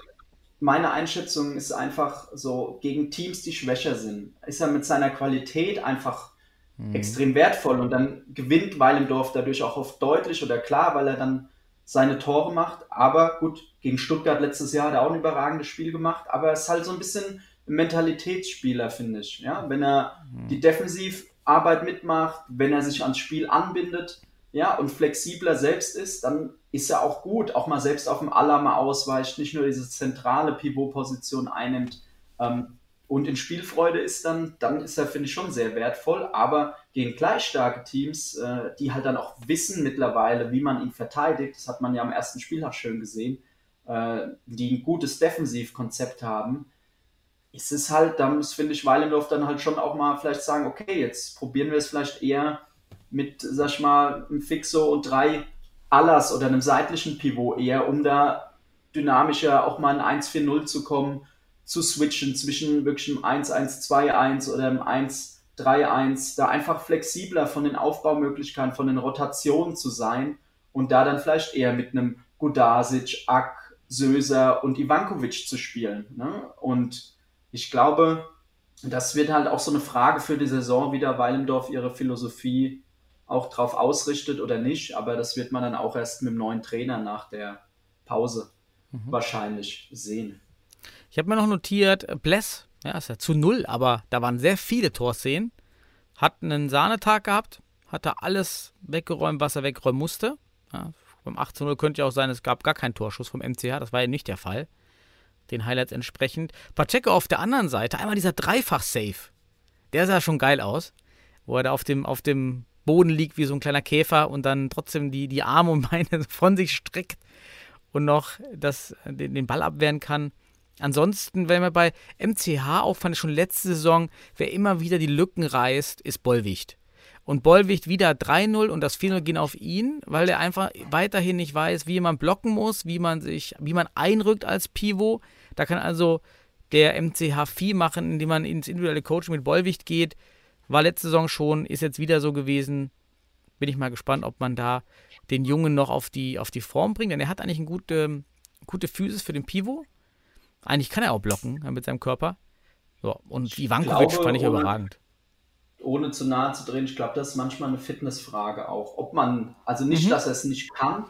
meine Einschätzung ist einfach so, gegen Teams, die schwächer sind, ist er mit seiner Qualität einfach mhm. extrem wertvoll und dann gewinnt Weilendorf dadurch auch oft deutlich oder klar, weil er dann seine Tore macht. Aber gut, gegen Stuttgart letztes Jahr hat er auch ein überragendes Spiel gemacht, aber er ist halt so ein bisschen ein Mentalitätsspieler, finde ich. Ja? Wenn er mhm. die Defensivarbeit mitmacht, wenn er sich ans Spiel anbindet ja, und flexibler selbst ist, dann ist er auch gut, auch mal selbst auf dem Aller mal ausweicht, nicht nur diese zentrale Pivot-Position einnimmt. Ähm, und in Spielfreude ist dann, dann ist er, finde ich, schon sehr wertvoll. Aber gegen gleich starke Teams, äh, die halt dann auch wissen mittlerweile, wie man ihn verteidigt, das hat man ja am ersten Spieltag schön gesehen, äh, die ein gutes Defensivkonzept haben, ist es halt, da muss, finde ich, Weilendorf dann halt schon auch mal vielleicht sagen, okay, jetzt probieren wir es vielleicht eher mit, sag ich mal, einem Fixo und drei Allers oder einem seitlichen Pivot eher, um da dynamischer auch mal in 1-4-0 zu kommen zu switchen zwischen wirklich einem 1-1-2-1 oder einem 1-3-1, da einfach flexibler von den Aufbaumöglichkeiten, von den Rotationen zu sein und da dann vielleicht eher mit einem Gudasic, Ak, Söser und Ivankovic zu spielen. Ne? Und ich glaube, das wird halt auch so eine Frage für die Saison, wie da Weilendorf ihre Philosophie auch drauf ausrichtet oder nicht. Aber das wird man dann auch erst mit dem neuen Trainer nach der Pause mhm. wahrscheinlich sehen. Ich habe mir noch notiert, äh, Bless, ja, ist ja zu null, aber da waren sehr viele Torszenen. Hat einen Sahnetag gehabt, hat da alles weggeräumt, was er wegräumen musste. Ja, beim 18-0 könnte ja auch sein, es gab gar keinen Torschuss vom MCH, das war ja nicht der Fall. Den Highlights entsprechend. Pacheco auf der anderen Seite, einmal dieser Dreifach-Save. Der sah schon geil aus, wo er da auf dem, auf dem Boden liegt wie so ein kleiner Käfer und dann trotzdem die, die Arme und Beine von sich streckt und noch das, den, den Ball abwehren kann. Ansonsten, wenn wir bei MCH auch fand ich schon letzte Saison, wer immer wieder die Lücken reißt, ist Bollwicht. Und Bollwicht wieder 3-0 und das 4-0 gehen auf ihn, weil er einfach weiterhin nicht weiß, wie man blocken muss, wie man sich, wie man einrückt als Pivot. Da kann also der MCH viel machen, indem man ins individuelle Coaching mit Bollwicht geht. War letzte Saison schon, ist jetzt wieder so gewesen. Bin ich mal gespannt, ob man da den Jungen noch auf die, auf die Form bringt, denn er hat eigentlich eine gute, gute Physis für den Pivot Eigentlich kann er auch blocken mit seinem Körper. So, und Ivankovic glaube, fand ich ohne- überragend. ohne zu nahe zu drehen, ich glaube, das ist manchmal eine Fitnessfrage auch. Ob man, also nicht, Mhm. dass er es nicht kann,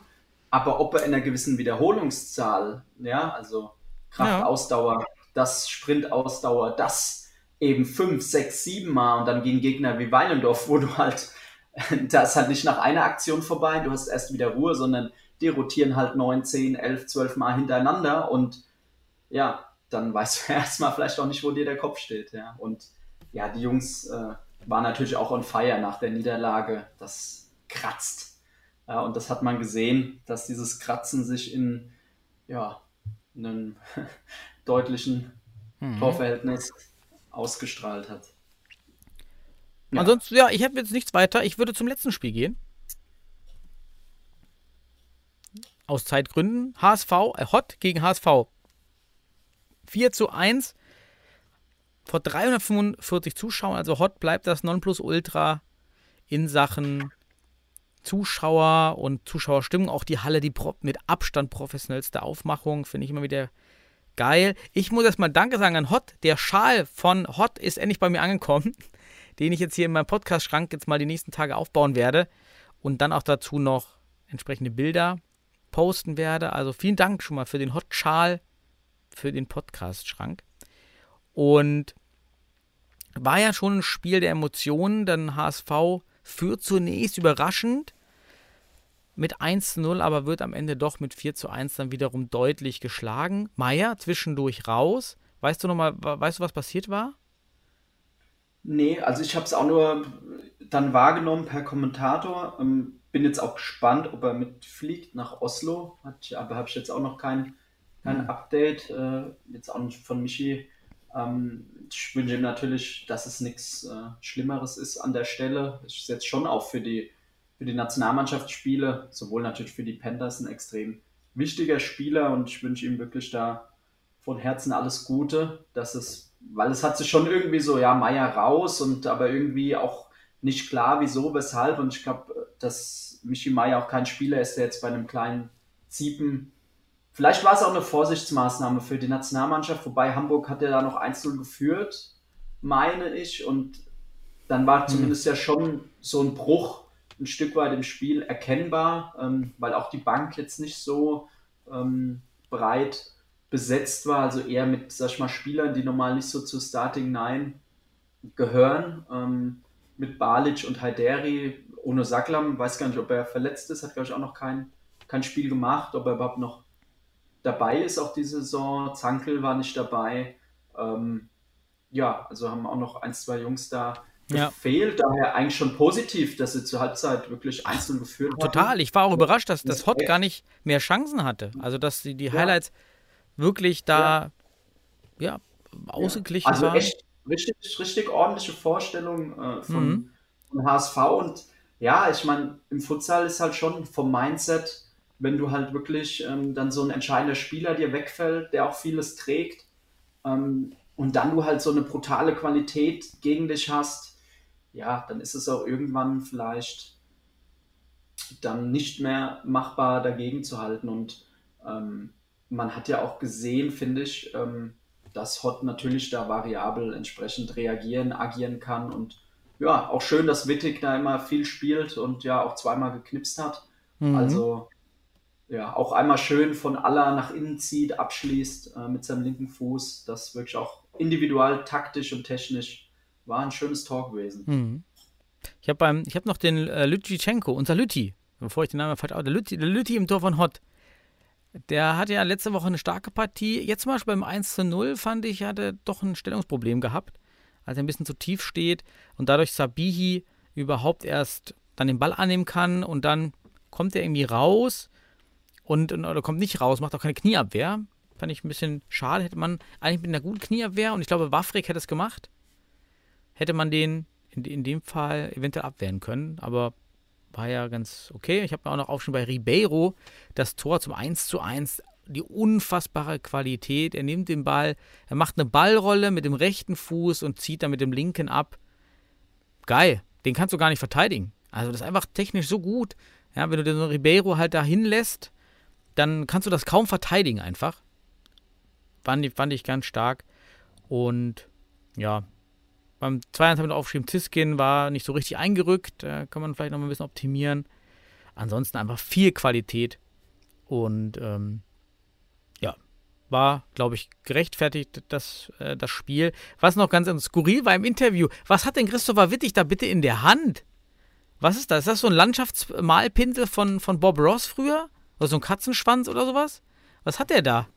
aber ob er in einer gewissen Wiederholungszahl, ja, also Kraft, Ja. Ausdauer, das Sprint-Ausdauer, das eben fünf, sechs, sieben Mal und dann gegen Gegner wie Weilendorf, wo du halt, da ist halt nicht nach einer Aktion vorbei, du hast erst wieder Ruhe, sondern die rotieren halt neun, zehn, elf, zwölf Mal hintereinander und ja, dann weißt du erstmal vielleicht auch nicht, wo dir der Kopf steht, ja. Und ja, die Jungs äh, waren natürlich auch on fire nach der Niederlage. Das kratzt. Ja, und das hat man gesehen, dass dieses Kratzen sich in ja, einem deutlichen Mhm. Torverhältnis ausgestrahlt hat. Ja. Ansonsten, ja, ich habe jetzt nichts weiter. Ich würde zum letzten Spiel gehen. Aus Zeitgründen. HSV, äh, Hot gegen HSV. 4 zu 1 vor 345 Zuschauern. Also Hot bleibt das Nonplusultra in Sachen Zuschauer und Zuschauerstimmung. Auch die Halle, die mit Abstand professionellste Aufmachung, finde ich immer wieder geil. Ich muss erstmal Danke sagen an Hot. Der Schal von Hot ist endlich bei mir angekommen, den ich jetzt hier in meinem Podcast-Schrank jetzt mal die nächsten Tage aufbauen werde und dann auch dazu noch entsprechende Bilder posten werde. Also vielen Dank schon mal für den Hot-Schal für den Podcast-Schrank. Und war ja schon ein Spiel der Emotionen, denn HSV führt zunächst überraschend mit 1 zu 0, aber wird am Ende doch mit 4 zu 1 dann wiederum deutlich geschlagen. Meier zwischendurch raus. Weißt du noch mal, weißt du, was passiert war? Nee, also ich habe es auch nur dann wahrgenommen per Kommentator. Ähm, bin jetzt auch gespannt, ob er mitfliegt nach Oslo. Aber habe ich jetzt auch noch kein, kein Update. Äh, jetzt auch nicht von Michi. Ähm, ich wünsche ihm natürlich, dass es nichts äh, Schlimmeres ist an der Stelle. Ich ist jetzt schon auch für die, für die Nationalmannschaftsspiele, sowohl natürlich für die Panthers, ein extrem wichtiger Spieler und ich wünsche ihm wirklich da von Herzen alles Gute, dass es, weil es hat sich schon irgendwie so, ja, Meier raus und aber irgendwie auch nicht klar, wieso, weshalb. Und ich glaube, dass Michi Meier auch kein Spieler ist, der jetzt bei einem kleinen Ziepen. Vielleicht war es auch eine Vorsichtsmaßnahme für die Nationalmannschaft, wobei Hamburg hat ja da noch 1-0 geführt, meine ich. Und dann war zumindest ja schon so ein Bruch ein Stück weit im Spiel erkennbar, ähm, weil auch die Bank jetzt nicht so ähm, breit besetzt war, also eher mit, sag ich mal, Spielern, die normal nicht so zu Starting Nine gehören. Ähm, mit Balic und Haideri, ohne Saklam, weiß gar nicht, ob er verletzt ist, hat, glaube ich, auch noch kein, kein Spiel gemacht, ob er überhaupt noch dabei ist, auch diese Saison. Zankel war nicht dabei. Ähm, ja, also haben auch noch ein, zwei Jungs da Ja. gefehlt. Daher eigentlich schon positiv, dass sie zur Halbzeit wirklich einzeln geführt haben. Total. Ich war auch überrascht, dass das Hot gar nicht mehr Chancen hatte. Also, dass die, die Ja. Highlights wirklich da ja, ausgeglichen Also waren. echt richtig, richtig ordentliche Vorstellung äh, von, Mhm. von HSV. Und ja, ich meine, im Futsal ist halt schon vom Mindset, wenn du halt wirklich ähm, dann so ein entscheidender Spieler dir wegfällt, der auch vieles trägt, ähm, und dann du halt so eine brutale Qualität gegen dich hast, ja, dann ist es auch irgendwann vielleicht dann nicht mehr machbar dagegen zu halten. Und ähm, man hat ja auch gesehen, finde ich, ähm, dass Hot natürlich da variabel entsprechend reagieren, agieren kann. Und ja, auch schön, dass Wittig da immer viel spielt und ja auch zweimal geknipst hat. Mhm. Also ja, auch einmal schön von Aller nach innen zieht, abschließt äh, mit seinem linken Fuß. Das wirklich auch individual, taktisch und technisch war ein schönes Tor gewesen. Mhm. Ich habe habe noch den äh, Lütschichenko, unser Lütti, bevor ich den Namen falsch der Lütti, der Lütti im Tor von Hot. Der hatte ja letzte Woche eine starke Partie. Jetzt zum Beispiel beim 1 zu 0 fand ich, hat er doch ein Stellungsproblem gehabt, als er ein bisschen zu tief steht und dadurch Sabihi überhaupt erst dann den Ball annehmen kann und dann kommt er irgendwie raus und, und oder kommt nicht raus, macht auch keine Knieabwehr. Fand ich ein bisschen schade. Hätte man eigentlich mit einer guten Knieabwehr und ich glaube, Wafrik hätte es gemacht, hätte man den in, in dem Fall eventuell abwehren können, aber war ja ganz okay. Ich habe mir auch noch aufgeschrieben bei Ribeiro das Tor zum 1 zu 1, die unfassbare Qualität. Er nimmt den Ball, er macht eine Ballrolle mit dem rechten Fuß und zieht dann mit dem linken ab. Geil, den kannst du gar nicht verteidigen. Also das ist einfach technisch so gut. Ja, wenn du den Ribeiro halt da hinlässt, dann kannst du das kaum verteidigen einfach. fand, ich, fand ich ganz stark. Und ja, beim 2-1 haben wir aufgeschrieben, Ziskin war nicht so richtig eingerückt. Da kann man vielleicht noch mal ein bisschen optimieren. Ansonsten einfach viel Qualität. Und ähm, ja, war, glaube ich, gerechtfertigt, das, äh, das Spiel. Was noch ganz skurril war im Interview, was hat denn Christopher Wittig da bitte in der Hand? Was ist das? Ist das so ein Landschaftsmalpinsel von, von Bob Ross früher? Oder so ein Katzenschwanz oder sowas? Was hat der da?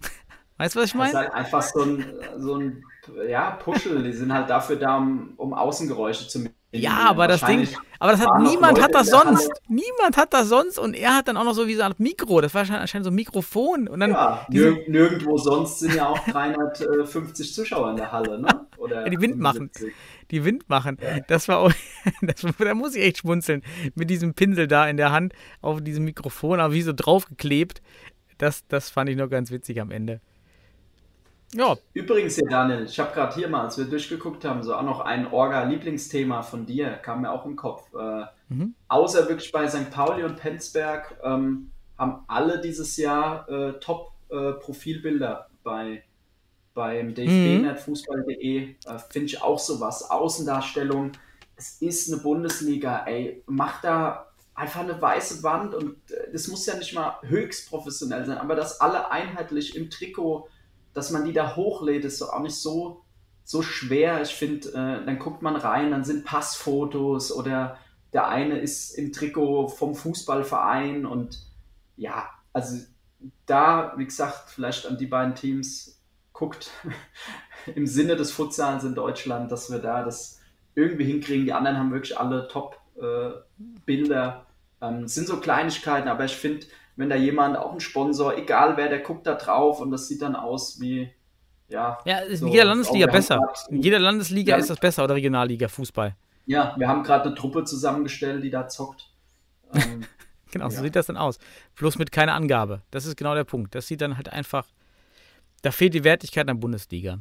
Weißt du, was ich meine? Das ist halt einfach so ein, so ein ja, Puschel. Die sind halt dafür da, um, um Außengeräusche zu ja, aber das Ding, aber das hat niemand hat das sonst. Niemand hat das sonst und er hat dann auch noch so wie so ein Mikro. Das war anscheinend so ein Mikrofon und dann. Ja, nirg nirgendwo sonst sind ja auch 350 Zuschauer in der Halle, ne? Oder ja, die Wind machen. Die Wind machen. Ja. Das war auch, das, da muss ich echt schmunzeln. Mit diesem Pinsel da in der Hand auf diesem Mikrofon, aber wie so draufgeklebt. Das, das fand ich noch ganz witzig am Ende. Ja. Übrigens, hier, Daniel, ich habe gerade hier mal, als wir durchgeguckt haben, so auch noch ein Orga-Lieblingsthema von dir, kam mir auch im Kopf. Äh, mhm. Außer wirklich bei St. Pauli und Penzberg ähm, haben alle dieses Jahr äh, Top-Profilbilder äh, bei beim dfb-fußball.de. Mhm. Äh, Finde ich auch sowas. Außendarstellung. Es ist eine Bundesliga, ey. Mach da einfach eine weiße Wand und äh, das muss ja nicht mal höchst professionell sein, aber dass alle einheitlich im Trikot dass man die da hochlädt, ist auch nicht so, so schwer. Ich finde, äh, dann guckt man rein, dann sind Passfotos oder der eine ist im Trikot vom Fußballverein und ja, also da, wie gesagt, vielleicht an die beiden Teams guckt im Sinne des Futsals in Deutschland, dass wir da das irgendwie hinkriegen. Die anderen haben wirklich alle Top-Bilder. Äh, ähm, sind so Kleinigkeiten, aber ich finde, wenn da jemand, auch ein Sponsor, egal wer, der guckt da drauf und das sieht dann aus wie, ja. Ja, ist so, in jeder Landesliga besser. In jeder Landesliga ja, ist das besser oder Regionalliga Fußball. Ja, wir haben gerade eine Truppe zusammengestellt, die da zockt. Ähm, genau, so sieht das dann aus. Bloß mit keiner Angabe. Das ist genau der Punkt. Das sieht dann halt einfach, da fehlt die Wertigkeit in der Bundesliga.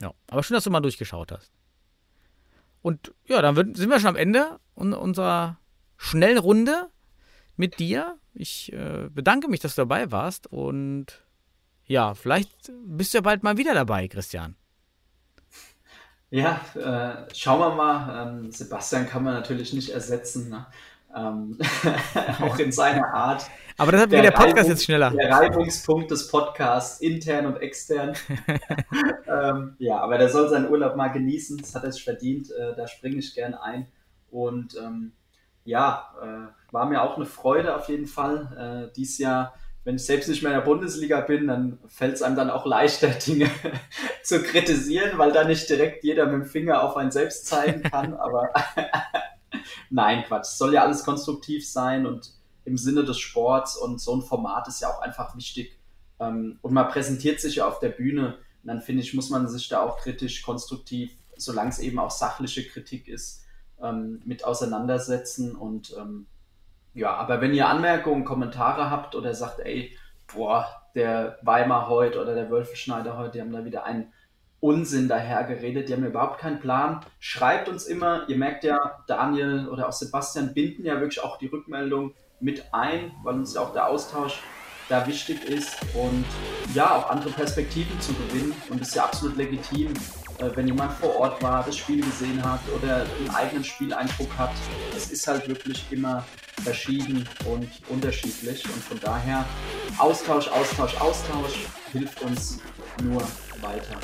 Ja, aber schön, dass du mal durchgeschaut hast. Und ja, dann sind wir schon am Ende unserer schnellen Runde mit dir. Ich äh, bedanke mich, dass du dabei warst und ja, vielleicht bist du ja bald mal wieder dabei, Christian. Ja, äh, schauen wir mal. Ähm, Sebastian kann man natürlich nicht ersetzen. Ne? Ähm, auch in seiner Art. Aber das hat der, der Podcast Reibung, jetzt schneller. Der Reibungspunkt des Podcasts, intern und extern. ähm, ja, aber der soll seinen Urlaub mal genießen. Das hat er sich verdient. Äh, da springe ich gern ein. Und ähm, ja, äh, war mir auch eine Freude auf jeden Fall. Äh, dies Jahr, wenn ich selbst nicht mehr in der Bundesliga bin, dann fällt es einem dann auch leichter, Dinge zu kritisieren, weil da nicht direkt jeder mit dem Finger auf einen selbst zeigen kann. Aber nein, Quatsch. Es soll ja alles konstruktiv sein und im Sinne des Sports und so ein Format ist ja auch einfach wichtig. Ähm, und man präsentiert sich ja auf der Bühne. Und dann finde ich, muss man sich da auch kritisch, konstruktiv, solange es eben auch sachliche Kritik ist, ähm, mit auseinandersetzen. Und ähm, ja, aber wenn ihr Anmerkungen, Kommentare habt oder sagt, ey, boah, der Weimar heute oder der Wölfeschneider heute, die haben da wieder einen Unsinn daher geredet, die haben überhaupt keinen Plan. Schreibt uns immer, ihr merkt ja, Daniel oder auch Sebastian binden ja wirklich auch die Rückmeldung mit ein, weil uns ja auch der Austausch da wichtig ist und ja, auch andere Perspektiven zu gewinnen und ist ja absolut legitim, wenn jemand vor Ort war, das Spiel gesehen hat oder einen eigenen Spieleindruck hat. Es ist halt wirklich immer verschieden und unterschiedlich und von daher Austausch, Austausch, Austausch hilft uns nur weiter.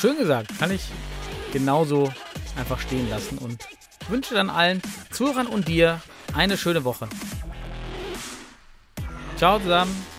Schön gesagt, kann ich genauso einfach stehen lassen und wünsche dann allen Zuhörern und dir eine schöne Woche. Ciao zusammen.